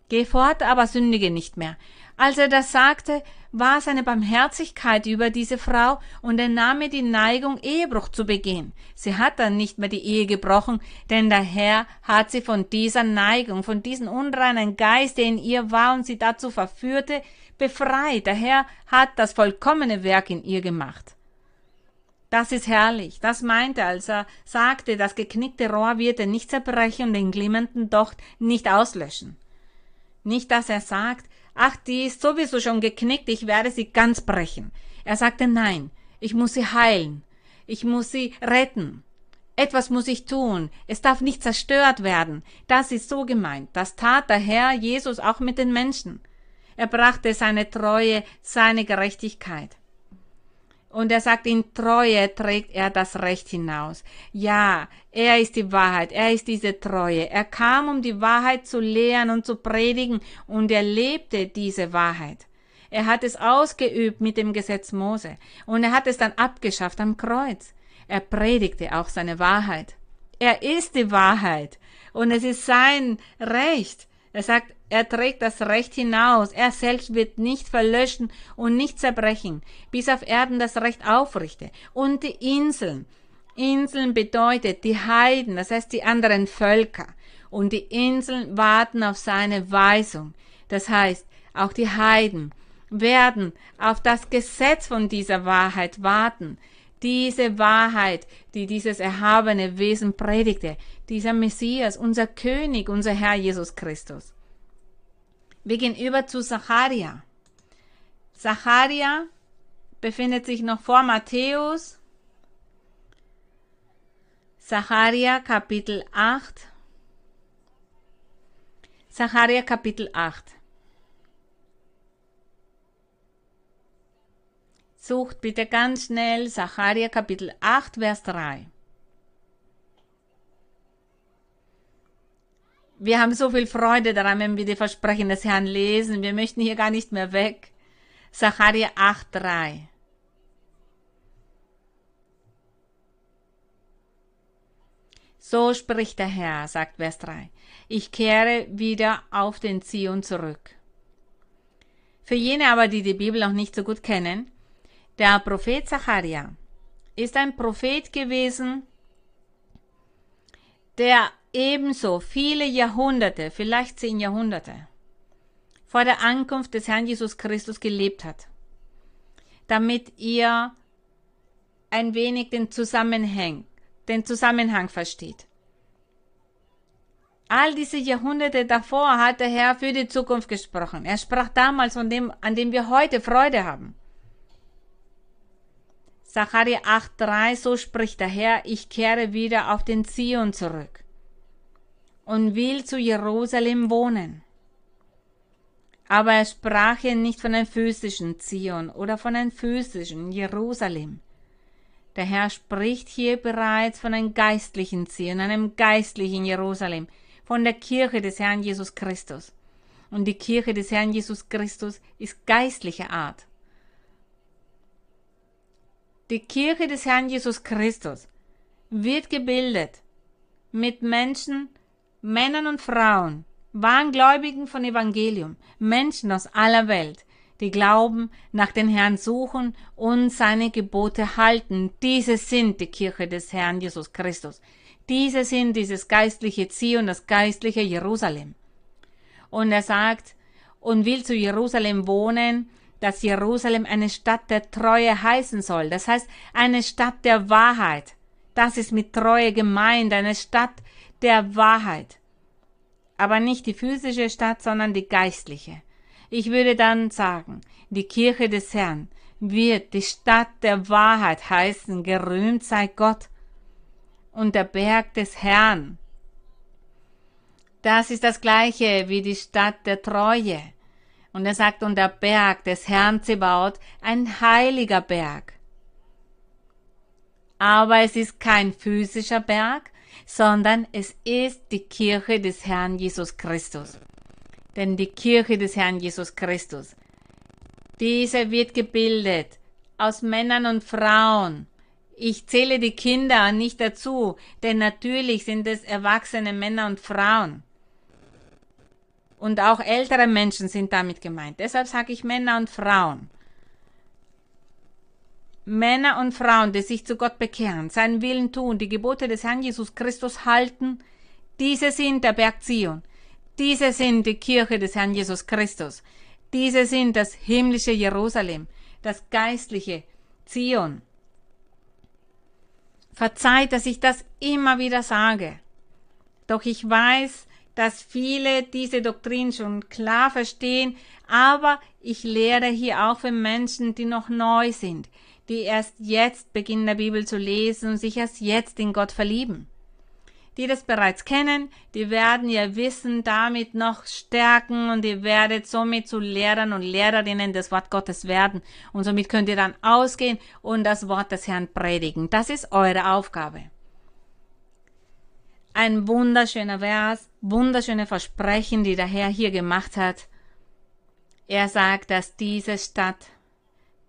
Geh fort, aber sündige nicht mehr. Als er das sagte, war seine Barmherzigkeit über diese Frau und er nahm ihr die Neigung, Ehebruch zu begehen. Sie hat dann nicht mehr die Ehe gebrochen, denn der Herr hat sie von dieser Neigung, von diesem unreinen Geist, der in ihr war und sie dazu verführte, befreit. Der Herr hat das vollkommene Werk in ihr gemacht. Das ist herrlich. Das meinte, als er sagte, das geknickte Rohr wird er nicht zerbrechen und den glimmenden Docht nicht auslöschen. Nicht, dass er sagt, ach, die ist sowieso schon geknickt, ich werde sie ganz brechen. Er sagte, nein, ich muss sie heilen, ich muss sie retten. Etwas muss ich tun, es darf nicht zerstört werden. Das ist so gemeint. Das tat der Herr Jesus auch mit den Menschen. Er brachte seine Treue, seine Gerechtigkeit. Und er sagt, in Treue trägt er das Recht hinaus. Ja, er ist die Wahrheit, er ist diese Treue. Er kam, um die Wahrheit zu lehren und zu predigen, und er lebte diese Wahrheit. Er hat es ausgeübt mit dem Gesetz Mose, und er hat es dann abgeschafft am Kreuz. Er predigte auch seine Wahrheit. Er ist die Wahrheit, und es ist sein Recht. Er sagt, er trägt das Recht hinaus. Er selbst wird nicht verlöschen und nicht zerbrechen, bis auf Erden das Recht aufrichte. Und die Inseln. Inseln bedeutet die Heiden, das heißt die anderen Völker. Und die Inseln warten auf seine Weisung. Das heißt, auch die Heiden werden auf das Gesetz von dieser Wahrheit warten. Diese Wahrheit, die dieses erhabene Wesen predigte, dieser Messias, unser König, unser Herr Jesus Christus. Wir gehen über zu Zacharia. Zacharia befindet sich noch vor Matthäus. Zacharia Kapitel 8. Zacharia Kapitel 8. Sucht bitte ganz schnell Zacharia Kapitel 8, Vers 3. Wir haben so viel Freude daran, wenn wir die Versprechen des Herrn lesen. Wir möchten hier gar nicht mehr weg. Zacharia 8,3. So spricht der Herr, sagt Vers 3. Ich kehre wieder auf den Zion zurück. Für jene aber, die die Bibel noch nicht so gut kennen, der Prophet Zacharia ist ein Prophet gewesen, der ebenso viele Jahrhunderte, vielleicht zehn Jahrhunderte, vor der Ankunft des Herrn Jesus Christus gelebt hat, damit ihr ein wenig den Zusammenhang, den Zusammenhang versteht. All diese Jahrhunderte davor hat der Herr für die Zukunft gesprochen. Er sprach damals von dem, an dem wir heute Freude haben. Zacharia 8,3, so spricht der Herr, ich kehre wieder auf den Zion zurück und will zu Jerusalem wohnen. Aber er sprach hier nicht von einem physischen Zion oder von einem physischen Jerusalem. Der Herr spricht hier bereits von einem geistlichen Zion, einem geistlichen Jerusalem, von der Kirche des Herrn Jesus Christus. Und die Kirche des Herrn Jesus Christus ist geistlicher Art. Die Kirche des Herrn Jesus Christus wird gebildet mit Menschen, Männern und Frauen, Wahngläubigen von Evangelium, Menschen aus aller Welt, die glauben, nach den Herrn suchen und seine Gebote halten. Diese sind die Kirche des Herrn Jesus Christus. Diese sind dieses geistliche Zion, das geistliche Jerusalem. Und er sagt, und will zu Jerusalem wohnen, dass Jerusalem eine Stadt der Treue heißen soll. Das heißt, eine Stadt der Wahrheit. Das ist mit Treue gemeint, eine Stadt der Wahrheit. Aber nicht die physische Stadt, sondern die geistliche. Ich würde dann sagen, die Kirche des Herrn wird die Stadt der Wahrheit heißen, gerühmt sei Gott und der Berg des Herrn. Das ist das gleiche wie die Stadt der Treue. Und er sagt, und der Berg des Herrn Zebaut, ein heiliger Berg. Aber es ist kein physischer Berg, sondern es ist die Kirche des Herrn Jesus Christus. Denn die Kirche des Herrn Jesus Christus, diese wird gebildet aus Männern und Frauen. Ich zähle die Kinder nicht dazu, denn natürlich sind es erwachsene Männer und Frauen. Und auch ältere Menschen sind damit gemeint. Deshalb sage ich Männer und Frauen. Männer und Frauen, die sich zu Gott bekehren, seinen Willen tun, die Gebote des Herrn Jesus Christus halten, diese sind der Berg Zion. Diese sind die Kirche des Herrn Jesus Christus. Diese sind das himmlische Jerusalem, das geistliche Zion. Verzeiht, dass ich das immer wieder sage. Doch ich weiß, dass viele diese Doktrin schon klar verstehen, aber ich lehre hier auch für Menschen, die noch neu sind, die erst jetzt beginnen, der Bibel zu lesen und sich erst jetzt in Gott verlieben. Die das bereits kennen, die werden ihr Wissen damit noch stärken und ihr werdet somit zu Lehrern und Lehrerinnen des Wort Gottes werden und somit könnt ihr dann ausgehen und das Wort des Herrn predigen. Das ist eure Aufgabe. Ein wunderschöner Vers, wunderschöne Versprechen, die der Herr hier gemacht hat. Er sagt, dass diese Stadt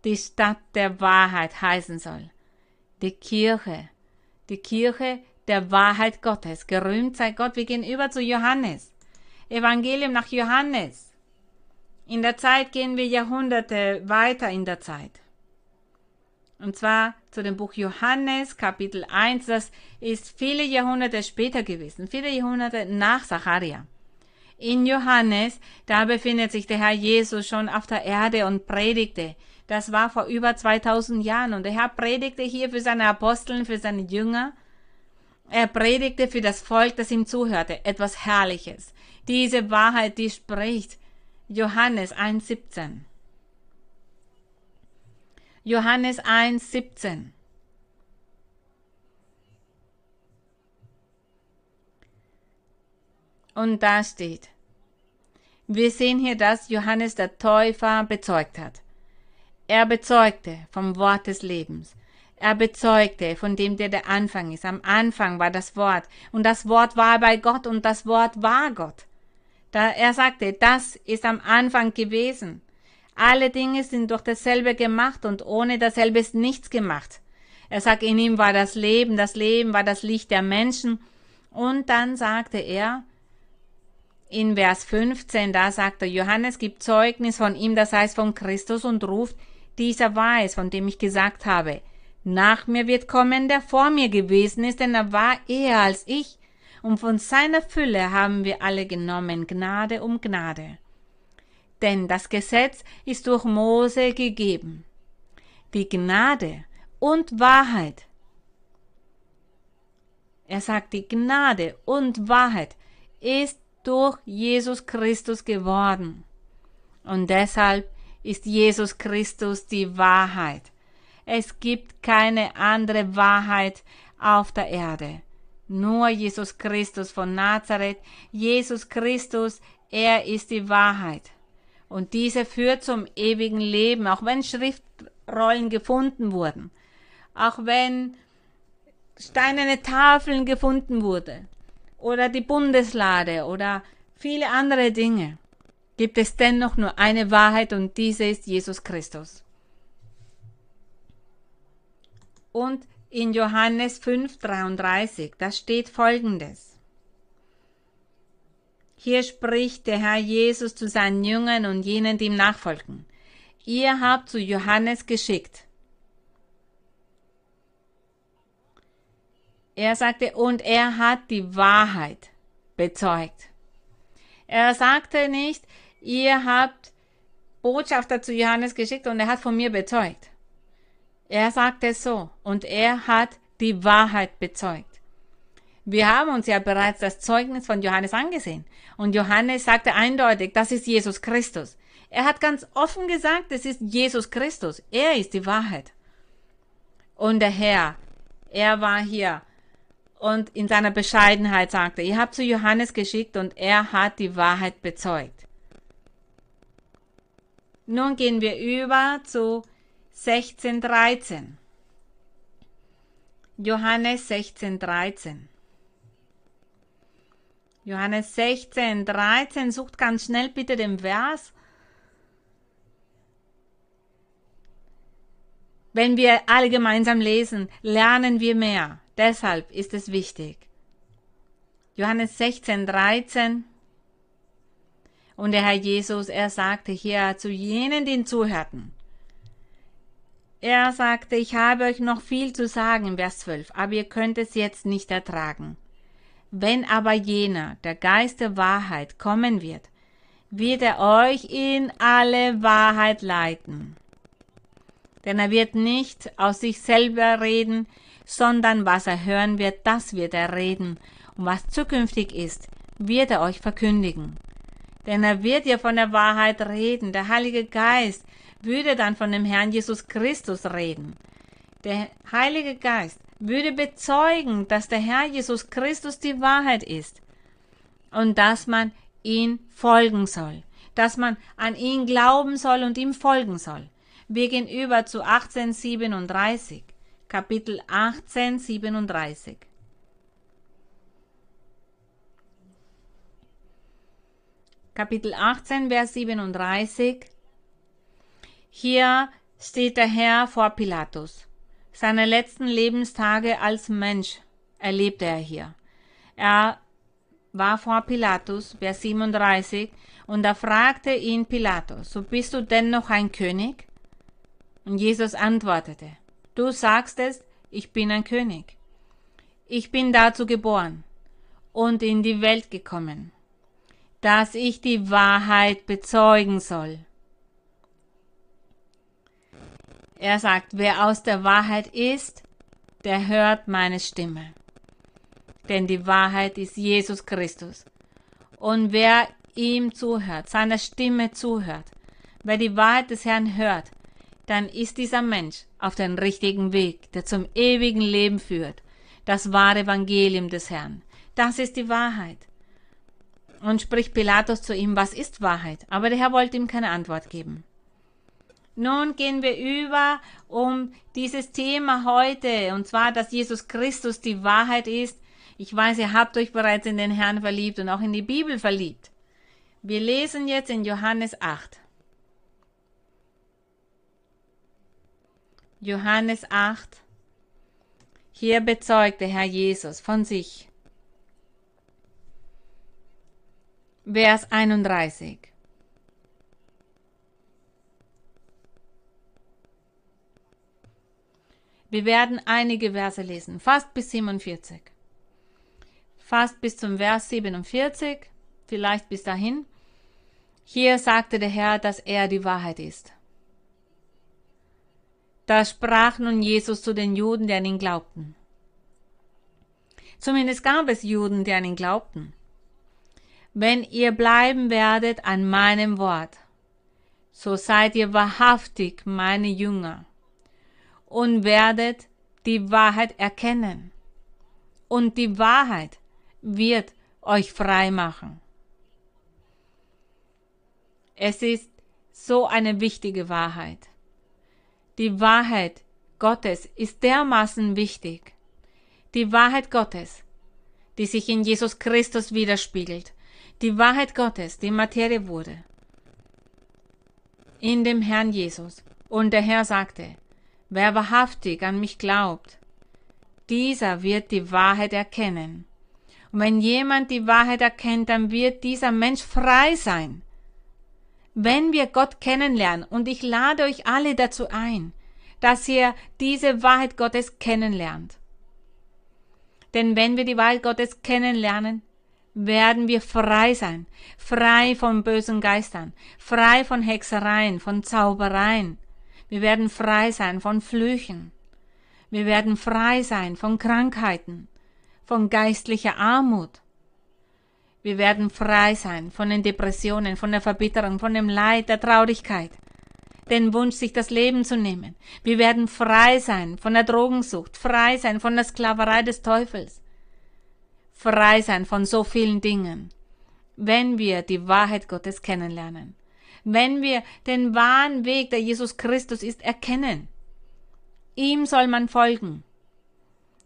die Stadt der Wahrheit heißen soll. Die Kirche, die Kirche der Wahrheit Gottes. Gerühmt sei Gott. Wir gehen über zu Johannes. Evangelium nach Johannes. In der Zeit gehen wir Jahrhunderte weiter in der Zeit. Und zwar zu dem Buch Johannes, Kapitel 1. Das ist viele Jahrhunderte später gewesen, viele Jahrhunderte nach Zacharia. In Johannes, da befindet sich der Herr Jesus schon auf der Erde und predigte. Das war vor über 2000 Jahren und der Herr predigte hier für seine Aposteln, für seine Jünger. Er predigte für das Volk, das ihm zuhörte, etwas Herrliches. Diese Wahrheit, die spricht. Johannes 1,17. Johannes 1,17. Und da steht, wir sehen hier, dass Johannes der Täufer bezeugt hat. Er bezeugte vom Wort des Lebens. Er bezeugte von dem, der der Anfang ist. Am Anfang war das Wort und das Wort war bei Gott und das Wort war Gott. Da er sagte, das ist am Anfang gewesen. Alle Dinge sind durch dasselbe gemacht und ohne dasselbe ist nichts gemacht. Er sagt, in ihm war das Leben, das Leben war das Licht der Menschen. Und dann sagte er, in Vers 15, da sagt er, Johannes gibt Zeugnis von ihm, das heißt von Christus und ruft, dieser war es, von dem ich gesagt habe, nach mir wird kommen, der vor mir gewesen ist, denn er war eher als ich, und von seiner Fülle haben wir alle genommen, Gnade um Gnade denn das Gesetz ist durch Mose gegeben. Die Gnade und Wahrheit. Er sagt, die Gnade und Wahrheit ist durch Jesus Christus geworden. Und deshalb ist Jesus Christus die Wahrheit. Es gibt keine andere Wahrheit auf der Erde. Nur Jesus Christus von Nazareth. Jesus Christus, er ist die Wahrheit. Und diese führt zum ewigen Leben, auch wenn Schriftrollen gefunden wurden, auch wenn steinerne Tafeln gefunden wurden oder die Bundeslade oder viele andere Dinge, gibt es dennoch nur eine Wahrheit und diese ist Jesus Christus. Und in Johannes 5:33, da steht folgendes. Hier spricht der Herr Jesus zu seinen Jüngern und jenen, die ihm nachfolgen. Ihr habt zu Johannes geschickt. Er sagte, und er hat die Wahrheit bezeugt. Er sagte nicht, ihr habt Botschafter zu Johannes geschickt und er hat von mir bezeugt. Er sagte so, und er hat die Wahrheit bezeugt. Wir haben uns ja bereits das Zeugnis von Johannes angesehen. Und Johannes sagte eindeutig, das ist Jesus Christus. Er hat ganz offen gesagt, es ist Jesus Christus. Er ist die Wahrheit. Und der Herr, er war hier und in seiner Bescheidenheit sagte, ihr habt zu Johannes geschickt und er hat die Wahrheit bezeugt. Nun gehen wir über zu 16.13. Johannes 16.13. Johannes 16.13. Sucht ganz schnell bitte den Vers. Wenn wir alle gemeinsam lesen, lernen wir mehr. Deshalb ist es wichtig. Johannes 16, 13. Und der Herr Jesus, er sagte hier zu jenen, die ihn zuhörten. Er sagte, ich habe euch noch viel zu sagen Vers 12, aber ihr könnt es jetzt nicht ertragen. Wenn aber jener, der Geist der Wahrheit, kommen wird, wird er euch in alle Wahrheit leiten. Denn er wird nicht aus sich selber reden, sondern was er hören wird, das wird er reden, und was zukünftig ist, wird er euch verkündigen. Denn er wird ja von der Wahrheit reden, der Heilige Geist würde dann von dem Herrn Jesus Christus reden. Der Heilige Geist würde bezeugen, dass der Herr Jesus Christus die Wahrheit ist und dass man ihn folgen soll, dass man an ihn glauben soll und ihm folgen soll. Wir gehen über zu 1837. Kapitel 18, Kapitel 18, Vers 37. Hier steht der Herr vor Pilatus. Seine letzten Lebenstage als Mensch erlebte er hier. Er war vor Pilatus, Vers 37, und da fragte ihn Pilatus, so bist du denn noch ein König? Und Jesus antwortete, Du sagst es, ich bin ein König. Ich bin dazu geboren und in die Welt gekommen, dass ich die Wahrheit bezeugen soll. Er sagt, wer aus der Wahrheit ist, der hört meine Stimme. Denn die Wahrheit ist Jesus Christus. Und wer ihm zuhört, seiner Stimme zuhört, wer die Wahrheit des Herrn hört, dann ist dieser Mensch auf den richtigen Weg, der zum ewigen Leben führt. Das wahre Evangelium des Herrn. Das ist die Wahrheit. Und spricht Pilatus zu ihm, was ist Wahrheit? Aber der Herr wollte ihm keine Antwort geben. Nun gehen wir über um dieses Thema heute, und zwar, dass Jesus Christus die Wahrheit ist. Ich weiß, ihr habt euch bereits in den Herrn verliebt und auch in die Bibel verliebt. Wir lesen jetzt in Johannes 8. Johannes 8. Hier bezeugt der Herr Jesus von sich. Vers 31. Wir werden einige Verse lesen, fast bis 47. Fast bis zum Vers 47, vielleicht bis dahin. Hier sagte der Herr, dass er die Wahrheit ist. Da sprach nun Jesus zu den Juden, die an ihn glaubten. Zumindest gab es Juden, die an ihn glaubten. Wenn ihr bleiben werdet an meinem Wort, so seid ihr wahrhaftig meine Jünger und werdet die Wahrheit erkennen. Und die Wahrheit wird euch frei machen. Es ist so eine wichtige Wahrheit. Die Wahrheit Gottes ist dermaßen wichtig. Die Wahrheit Gottes, die sich in Jesus Christus widerspiegelt. Die Wahrheit Gottes, die Materie wurde. In dem Herrn Jesus. Und der Herr sagte, wer wahrhaftig an mich glaubt, dieser wird die Wahrheit erkennen. Und wenn jemand die Wahrheit erkennt, dann wird dieser Mensch frei sein wenn wir Gott kennenlernen, und ich lade euch alle dazu ein, dass ihr diese Wahrheit Gottes kennenlernt. Denn wenn wir die Wahrheit Gottes kennenlernen, werden wir frei sein, frei von bösen Geistern, frei von Hexereien, von Zaubereien. Wir werden frei sein von Flüchen. Wir werden frei sein von Krankheiten, von geistlicher Armut. Wir werden frei sein von den Depressionen, von der Verbitterung, von dem Leid, der Traurigkeit, den Wunsch, sich das Leben zu nehmen. Wir werden frei sein von der Drogensucht, frei sein von der Sklaverei des Teufels, frei sein von so vielen Dingen, wenn wir die Wahrheit Gottes kennenlernen, wenn wir den wahren Weg, der Jesus Christus ist, erkennen. Ihm soll man folgen.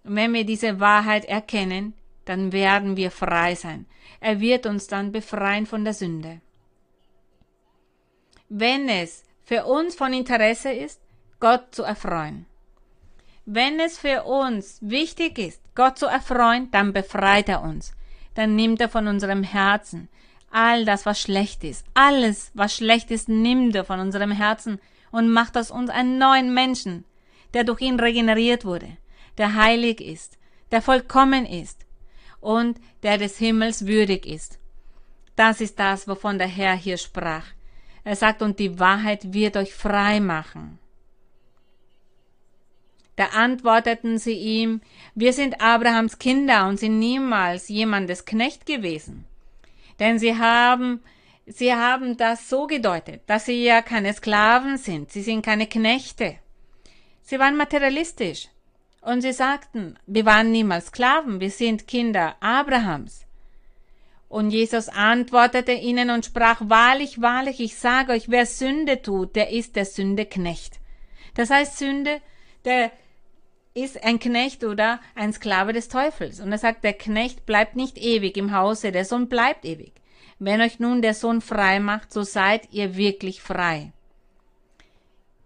Und wenn wir diese Wahrheit erkennen, dann werden wir frei sein. Er wird uns dann befreien von der Sünde. Wenn es für uns von Interesse ist, Gott zu erfreuen. Wenn es für uns wichtig ist, Gott zu erfreuen, dann befreit er uns. Dann nimmt er von unserem Herzen all das, was schlecht ist. Alles, was schlecht ist, nimmt er von unserem Herzen und macht aus uns einen neuen Menschen, der durch ihn regeneriert wurde, der heilig ist, der vollkommen ist und der des Himmels würdig ist. Das ist das, wovon der Herr hier sprach. Er sagt, und die Wahrheit wird euch frei machen. Da antworteten sie ihm, wir sind Abrahams Kinder und sind niemals jemandes Knecht gewesen. Denn sie haben, sie haben das so gedeutet, dass sie ja keine Sklaven sind, sie sind keine Knechte. Sie waren materialistisch. Und sie sagten, wir waren niemals Sklaven, wir sind Kinder Abrahams. Und Jesus antwortete ihnen und sprach, wahrlich, wahrlich, ich sage euch, wer Sünde tut, der ist der Sünde Knecht. Das heißt, Sünde, der ist ein Knecht oder ein Sklave des Teufels. Und er sagt, der Knecht bleibt nicht ewig im Hause, der Sohn bleibt ewig. Wenn euch nun der Sohn frei macht, so seid ihr wirklich frei.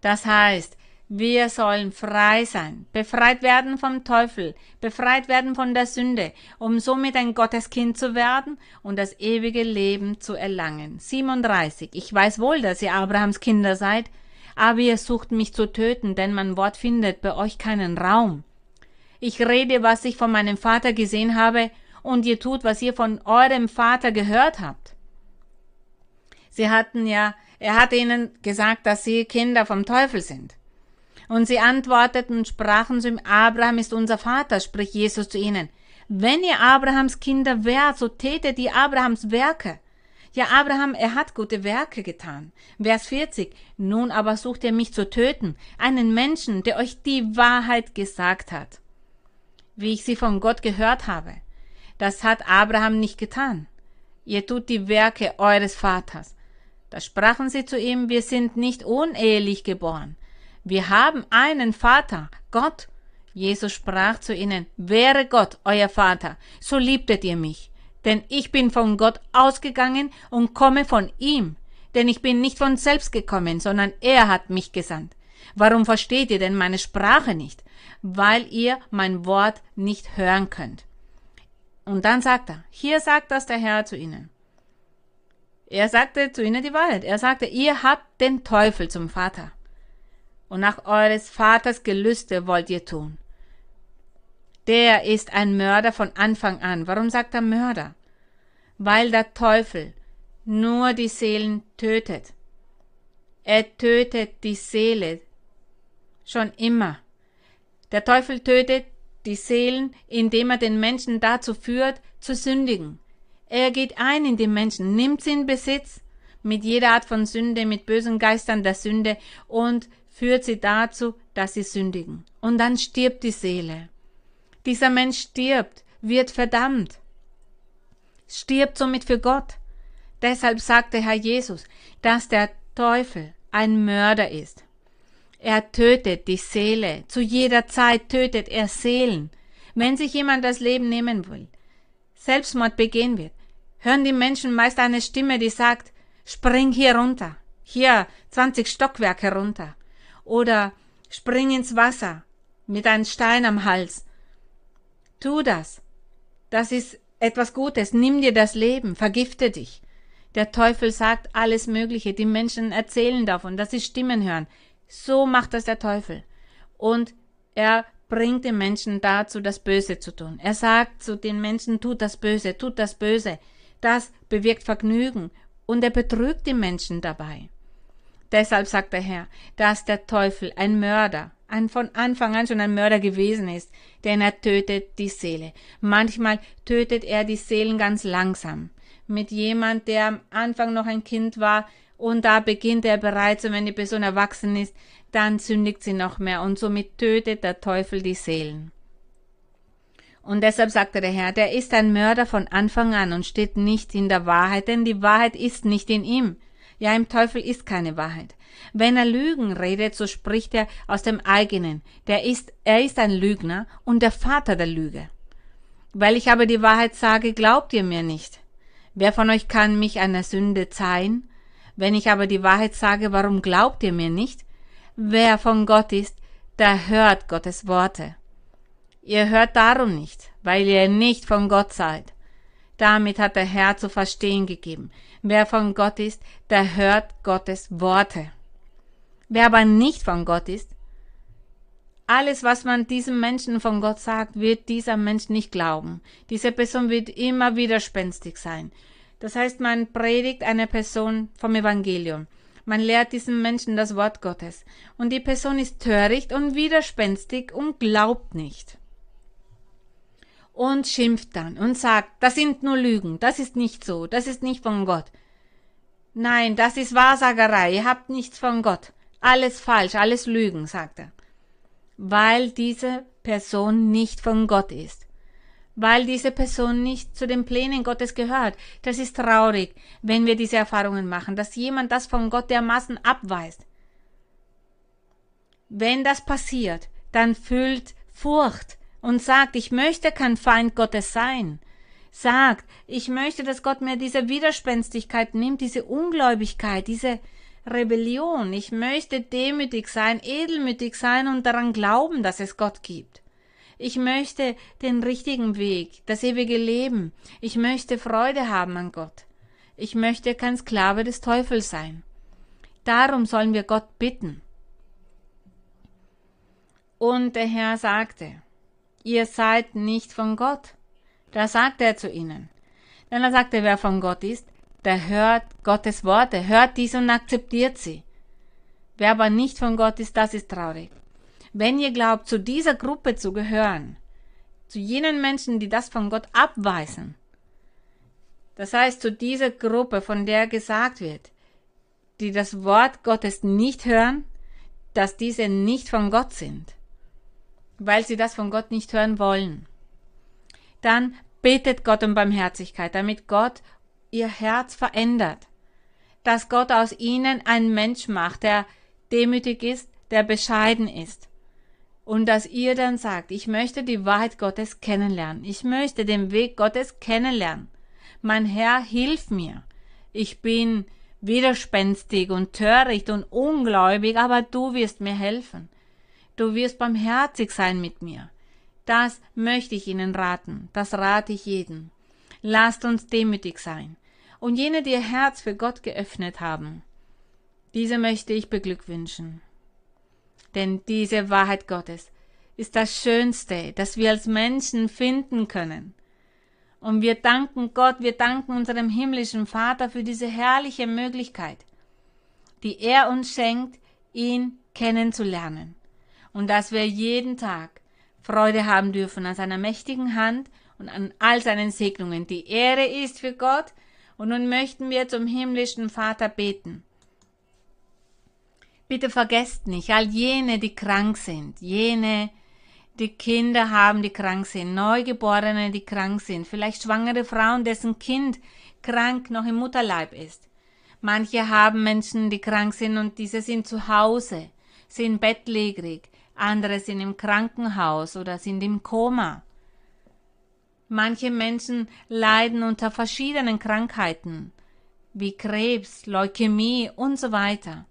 Das heißt, wir sollen frei sein, befreit werden vom Teufel, befreit werden von der Sünde, um somit ein Gotteskind zu werden und das ewige Leben zu erlangen. 37. Ich weiß wohl, dass ihr Abrahams Kinder seid, aber ihr sucht mich zu töten, denn mein Wort findet bei euch keinen Raum. Ich rede, was ich von meinem Vater gesehen habe, und ihr tut, was ihr von eurem Vater gehört habt. Sie hatten ja, er hatte ihnen gesagt, dass sie Kinder vom Teufel sind. Und sie antworteten und sprachen zu ihm, Abraham ist unser Vater, spricht Jesus zu ihnen. Wenn ihr Abrahams Kinder wärt, so tätet ihr Abrahams Werke. Ja, Abraham, er hat gute Werke getan. Vers 40. Nun aber sucht ihr mich zu töten, einen Menschen, der euch die Wahrheit gesagt hat. Wie ich sie von Gott gehört habe. Das hat Abraham nicht getan. Ihr tut die Werke eures Vaters. Da sprachen sie zu ihm, wir sind nicht unehelich geboren. Wir haben einen Vater, Gott. Jesus sprach zu ihnen, wäre Gott euer Vater, so liebtet ihr mich. Denn ich bin von Gott ausgegangen und komme von ihm. Denn ich bin nicht von selbst gekommen, sondern er hat mich gesandt. Warum versteht ihr denn meine Sprache nicht? Weil ihr mein Wort nicht hören könnt. Und dann sagt er, hier sagt das der Herr zu ihnen. Er sagte zu ihnen die Wahrheit. Er sagte, ihr habt den Teufel zum Vater und nach eures Vaters Gelüste wollt ihr tun. Der ist ein Mörder von Anfang an. Warum sagt er Mörder? Weil der Teufel nur die Seelen tötet. Er tötet die Seele schon immer. Der Teufel tötet die Seelen, indem er den Menschen dazu führt, zu sündigen. Er geht ein in den Menschen, nimmt sie in Besitz, mit jeder Art von Sünde, mit bösen Geistern der Sünde und führt sie dazu, dass sie sündigen. Und dann stirbt die Seele. Dieser Mensch stirbt, wird verdammt, stirbt somit für Gott. Deshalb sagte Herr Jesus, dass der Teufel ein Mörder ist. Er tötet die Seele. Zu jeder Zeit tötet er Seelen. Wenn sich jemand das Leben nehmen will, Selbstmord begehen wird, hören die Menschen meist eine Stimme, die sagt, spring hier runter, hier 20 Stockwerke runter oder spring ins Wasser mit einem Stein am Hals. Tu das. Das ist etwas Gutes. Nimm dir das Leben, vergifte dich. Der Teufel sagt alles Mögliche. Die Menschen erzählen davon, dass sie Stimmen hören. So macht das der Teufel. Und er bringt den Menschen dazu, das Böse zu tun. Er sagt zu den Menschen, tut das Böse, tut das Böse. Das bewirkt Vergnügen. Und er betrügt die Menschen dabei. Deshalb sagt der Herr, dass der Teufel ein Mörder, ein von Anfang an schon ein Mörder gewesen ist, denn er tötet die Seele. Manchmal tötet er die Seelen ganz langsam. mit jemand, der am Anfang noch ein Kind war und da beginnt er bereits und wenn die Person erwachsen ist, dann sündigt sie noch mehr und somit tötet der Teufel die Seelen. Und deshalb sagte der Herr, der ist ein Mörder von Anfang an und steht nicht in der Wahrheit, denn die Wahrheit ist nicht in ihm. Ja, im Teufel ist keine Wahrheit. Wenn er Lügen redet, so spricht er aus dem eigenen. Der ist, er ist ein Lügner und der Vater der Lüge. Weil ich aber die Wahrheit sage, glaubt ihr mir nicht. Wer von euch kann mich einer Sünde zeihen? Wenn ich aber die Wahrheit sage, warum glaubt ihr mir nicht? Wer von Gott ist, der hört Gottes Worte. Ihr hört darum nicht, weil ihr nicht von Gott seid. Damit hat der Herr zu verstehen gegeben. Wer von Gott ist, der hört Gottes Worte. Wer aber nicht von Gott ist, alles, was man diesem Menschen von Gott sagt, wird dieser Mensch nicht glauben. Diese Person wird immer widerspenstig sein. Das heißt, man predigt eine Person vom Evangelium. Man lehrt diesem Menschen das Wort Gottes. Und die Person ist töricht und widerspenstig und glaubt nicht. Und schimpft dann und sagt, das sind nur Lügen, das ist nicht so, das ist nicht von Gott. Nein, das ist Wahrsagerei, ihr habt nichts von Gott. Alles falsch, alles Lügen, sagt er weil diese Person nicht von Gott ist, weil diese Person nicht zu den Plänen Gottes gehört. Das ist traurig, wenn wir diese Erfahrungen machen, dass jemand das von Gott dermaßen abweist. Wenn das passiert, dann fühlt Furcht und sagt, ich möchte kein Feind Gottes sein. Sagt, ich möchte, dass Gott mir diese Widerspenstigkeit nimmt, diese Ungläubigkeit, diese Rebellion. Ich möchte demütig sein, edelmütig sein und daran glauben, dass es Gott gibt. Ich möchte den richtigen Weg, das ewige Leben. Ich möchte Freude haben an Gott. Ich möchte kein Sklave des Teufels sein. Darum sollen wir Gott bitten. Und der Herr sagte, ihr seid nicht von Gott. Da sagte er zu ihnen. Denn er sagte, wer von Gott ist, der hört Gottes Worte, hört dies und akzeptiert sie. Wer aber nicht von Gott ist, das ist traurig. Wenn ihr glaubt, zu dieser Gruppe zu gehören, zu jenen Menschen, die das von Gott abweisen, das heißt zu dieser Gruppe, von der gesagt wird, die das Wort Gottes nicht hören, dass diese nicht von Gott sind, weil sie das von Gott nicht hören wollen, dann betet Gott um Barmherzigkeit, damit Gott ihr Herz verändert, dass Gott aus ihnen einen Mensch macht, der demütig ist, der bescheiden ist. Und dass ihr dann sagt, ich möchte die Wahrheit Gottes kennenlernen, ich möchte den Weg Gottes kennenlernen. Mein Herr, hilf mir. Ich bin widerspenstig und töricht und ungläubig, aber du wirst mir helfen. Du wirst barmherzig sein mit mir. Das möchte ich Ihnen raten, das rate ich jedem. Lasst uns demütig sein. Und jene, die ihr Herz für Gott geöffnet haben, diese möchte ich beglückwünschen. Denn diese Wahrheit Gottes ist das Schönste, das wir als Menschen finden können. Und wir danken Gott, wir danken unserem himmlischen Vater für diese herrliche Möglichkeit, die er uns schenkt, ihn kennenzulernen. Und dass wir jeden Tag Freude haben dürfen an seiner mächtigen Hand und an all seinen Segnungen. Die Ehre ist für Gott. Und nun möchten wir zum himmlischen Vater beten. Bitte vergesst nicht, all jene, die krank sind, jene, die Kinder haben, die krank sind, Neugeborene, die krank sind, vielleicht schwangere Frauen, dessen Kind krank noch im Mutterleib ist. Manche haben Menschen, die krank sind und diese sind zu Hause, sind bettlägerig, andere sind im Krankenhaus oder sind im Koma. Manche Menschen leiden unter verschiedenen Krankheiten, wie Krebs, Leukämie und so weiter.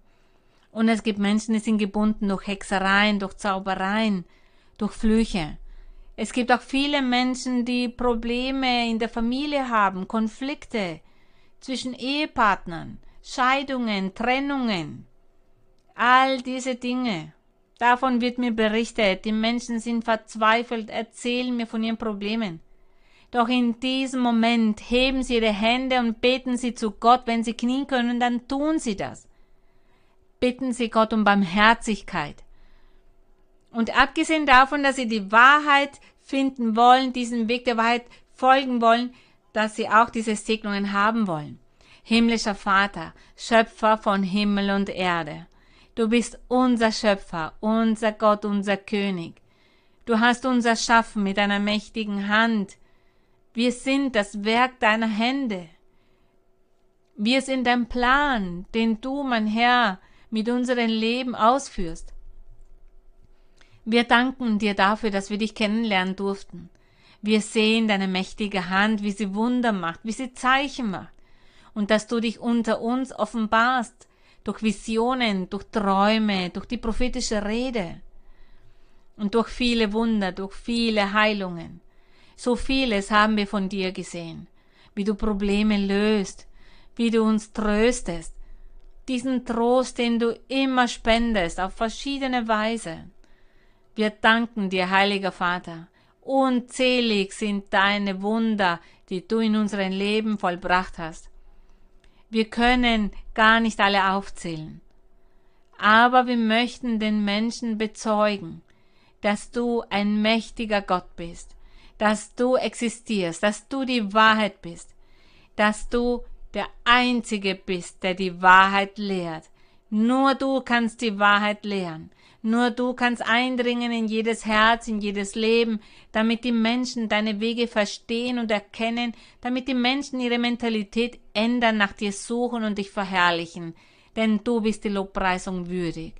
Und es gibt Menschen, die sind gebunden durch Hexereien, durch Zaubereien, durch Flüche. Es gibt auch viele Menschen, die Probleme in der Familie haben, Konflikte zwischen Ehepartnern, Scheidungen, Trennungen. All diese Dinge. Davon wird mir berichtet. Die Menschen sind verzweifelt, erzählen mir von ihren Problemen. Doch in diesem Moment heben sie ihre Hände und beten sie zu Gott. Wenn sie knien können, dann tun sie das. Bitten sie Gott um Barmherzigkeit. Und abgesehen davon, dass sie die Wahrheit finden wollen, diesen Weg der Wahrheit folgen wollen, dass sie auch diese Segnungen haben wollen. Himmlischer Vater, Schöpfer von Himmel und Erde. Du bist unser Schöpfer, unser Gott, unser König. Du hast uns erschaffen mit einer mächtigen Hand. Wir sind das Werk deiner Hände. Wir sind dein Plan, den du, mein Herr, mit unserem Leben ausführst. Wir danken dir dafür, dass wir dich kennenlernen durften. Wir sehen deine mächtige Hand, wie sie Wunder macht, wie sie Zeichen macht. Und dass du dich unter uns offenbarst, durch Visionen, durch Träume, durch die prophetische Rede und durch viele Wunder, durch viele Heilungen. So vieles haben wir von dir gesehen, wie du Probleme löst, wie du uns tröstest, diesen Trost, den du immer spendest, auf verschiedene Weise. Wir danken dir, heiliger Vater. Unzählig sind deine Wunder, die du in unserem Leben vollbracht hast. Wir können gar nicht alle aufzählen. Aber wir möchten den Menschen bezeugen, dass du ein mächtiger Gott bist, dass du existierst, dass du die Wahrheit bist, dass du der Einzige bist, der die Wahrheit lehrt. Nur du kannst die Wahrheit lehren. Nur du kannst eindringen in jedes Herz, in jedes Leben, damit die Menschen deine Wege verstehen und erkennen, damit die Menschen ihre Mentalität ändern, nach dir suchen und dich verherrlichen. Denn du bist die Lobpreisung würdig.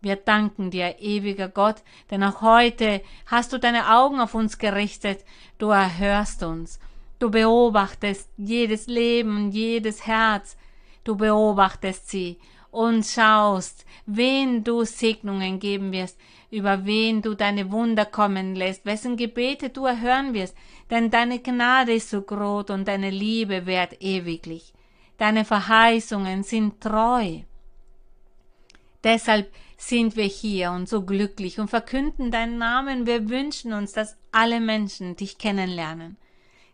Wir danken dir, ewiger Gott, denn auch heute hast du deine Augen auf uns gerichtet, du erhörst uns, du beobachtest jedes Leben und jedes Herz, du beobachtest sie und schaust, wen du Segnungen geben wirst, über wen du deine Wunder kommen lässt, wessen Gebete du erhören wirst, denn deine Gnade ist so groß und deine Liebe währt ewiglich. Deine Verheißungen sind treu. Deshalb sind wir hier und so glücklich und verkünden deinen Namen. Wir wünschen uns, dass alle Menschen dich kennenlernen,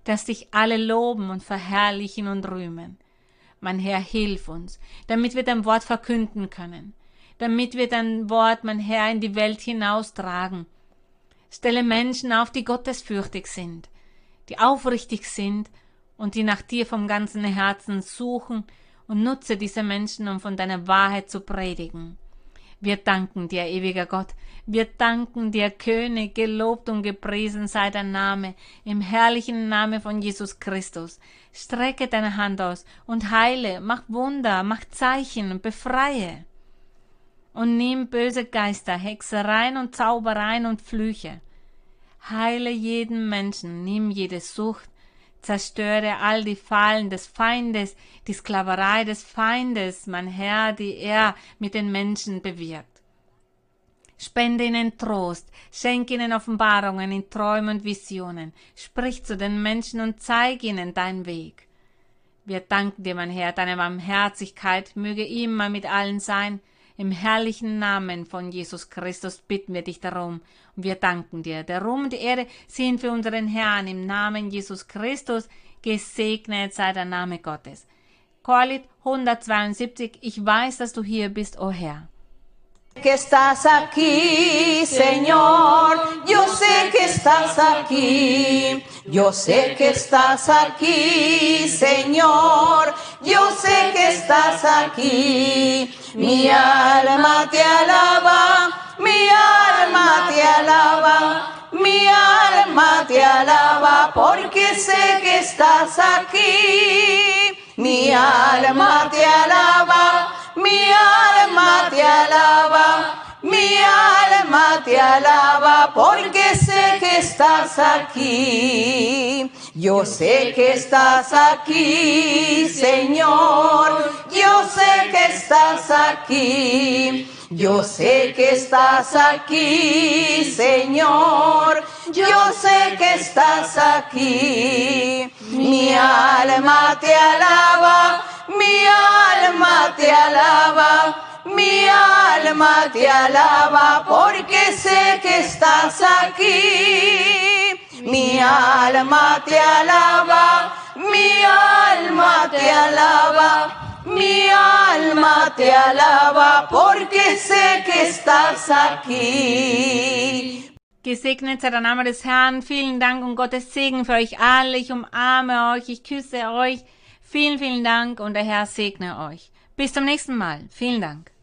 dass dich alle loben und verherrlichen und rühmen. Mein Herr, hilf uns, damit wir dein Wort verkünden können, damit wir dein Wort, mein Herr, in die Welt hinaustragen. Stelle Menschen auf, die gottesfürchtig sind, die aufrichtig sind und die nach dir vom ganzen Herzen suchen und nutze diese Menschen, um von deiner Wahrheit zu predigen. Wir danken dir, ewiger Gott. Wir danken dir, König, gelobt und gepriesen sei dein Name, im herrlichen Namen von Jesus Christus. Strecke deine Hand aus und heile, mach Wunder, mach Zeichen befreie. Und nimm böse Geister, Hexereien und Zaubereien und Flüche. Heile jeden Menschen, nimm jede Sucht, zerstöre all die Fallen des Feindes, die Sklaverei des Feindes, mein Herr, die er mit den Menschen bewirkt. Spende ihnen Trost, schenk ihnen Offenbarungen in Träumen und Visionen, sprich zu den Menschen und zeig ihnen deinen Weg. Wir danken dir, mein Herr, deine Barmherzigkeit möge immer mit allen sein, im herrlichen Namen von Jesus Christus bitten wir dich darum und wir danken dir. Der Ruhm und die Ehre sind für unseren Herrn im Namen Jesus Christus. Gesegnet sei der Name Gottes. Koalit 172, ich weiß, dass du hier bist, o oh Herr. Que estás aquí, Señor. Yo sé que estás aquí. Yo sé que estás aquí, Señor. Yo sé que estás aquí. Mi alma te alaba, mi alma te alaba, mi alma te alaba, porque sé que estás aquí. Mi alma te alaba, mi alma te alaba. Mi alma te alaba porque sé que estás aquí. Yo sé que estás aquí, Señor. Yo sé que estás aquí. Yo sé que estás aquí, Señor. Yo sé que estás aquí. Mi alma te alaba. Mi alma te alaba mi alma te alaba porque sé que estás aquí. Mi alma te alaba, mi alma te alaba, mi alma te alaba porque sé que estás aquí. Gesegnet sei der Name des Herrn. Vielen Dank und Gottes Segen für euch alle. Ich umarme euch, ich küsse euch. Vielen, vielen Dank und der Herr segne euch. Bis zum nächsten Mal. Vielen Dank.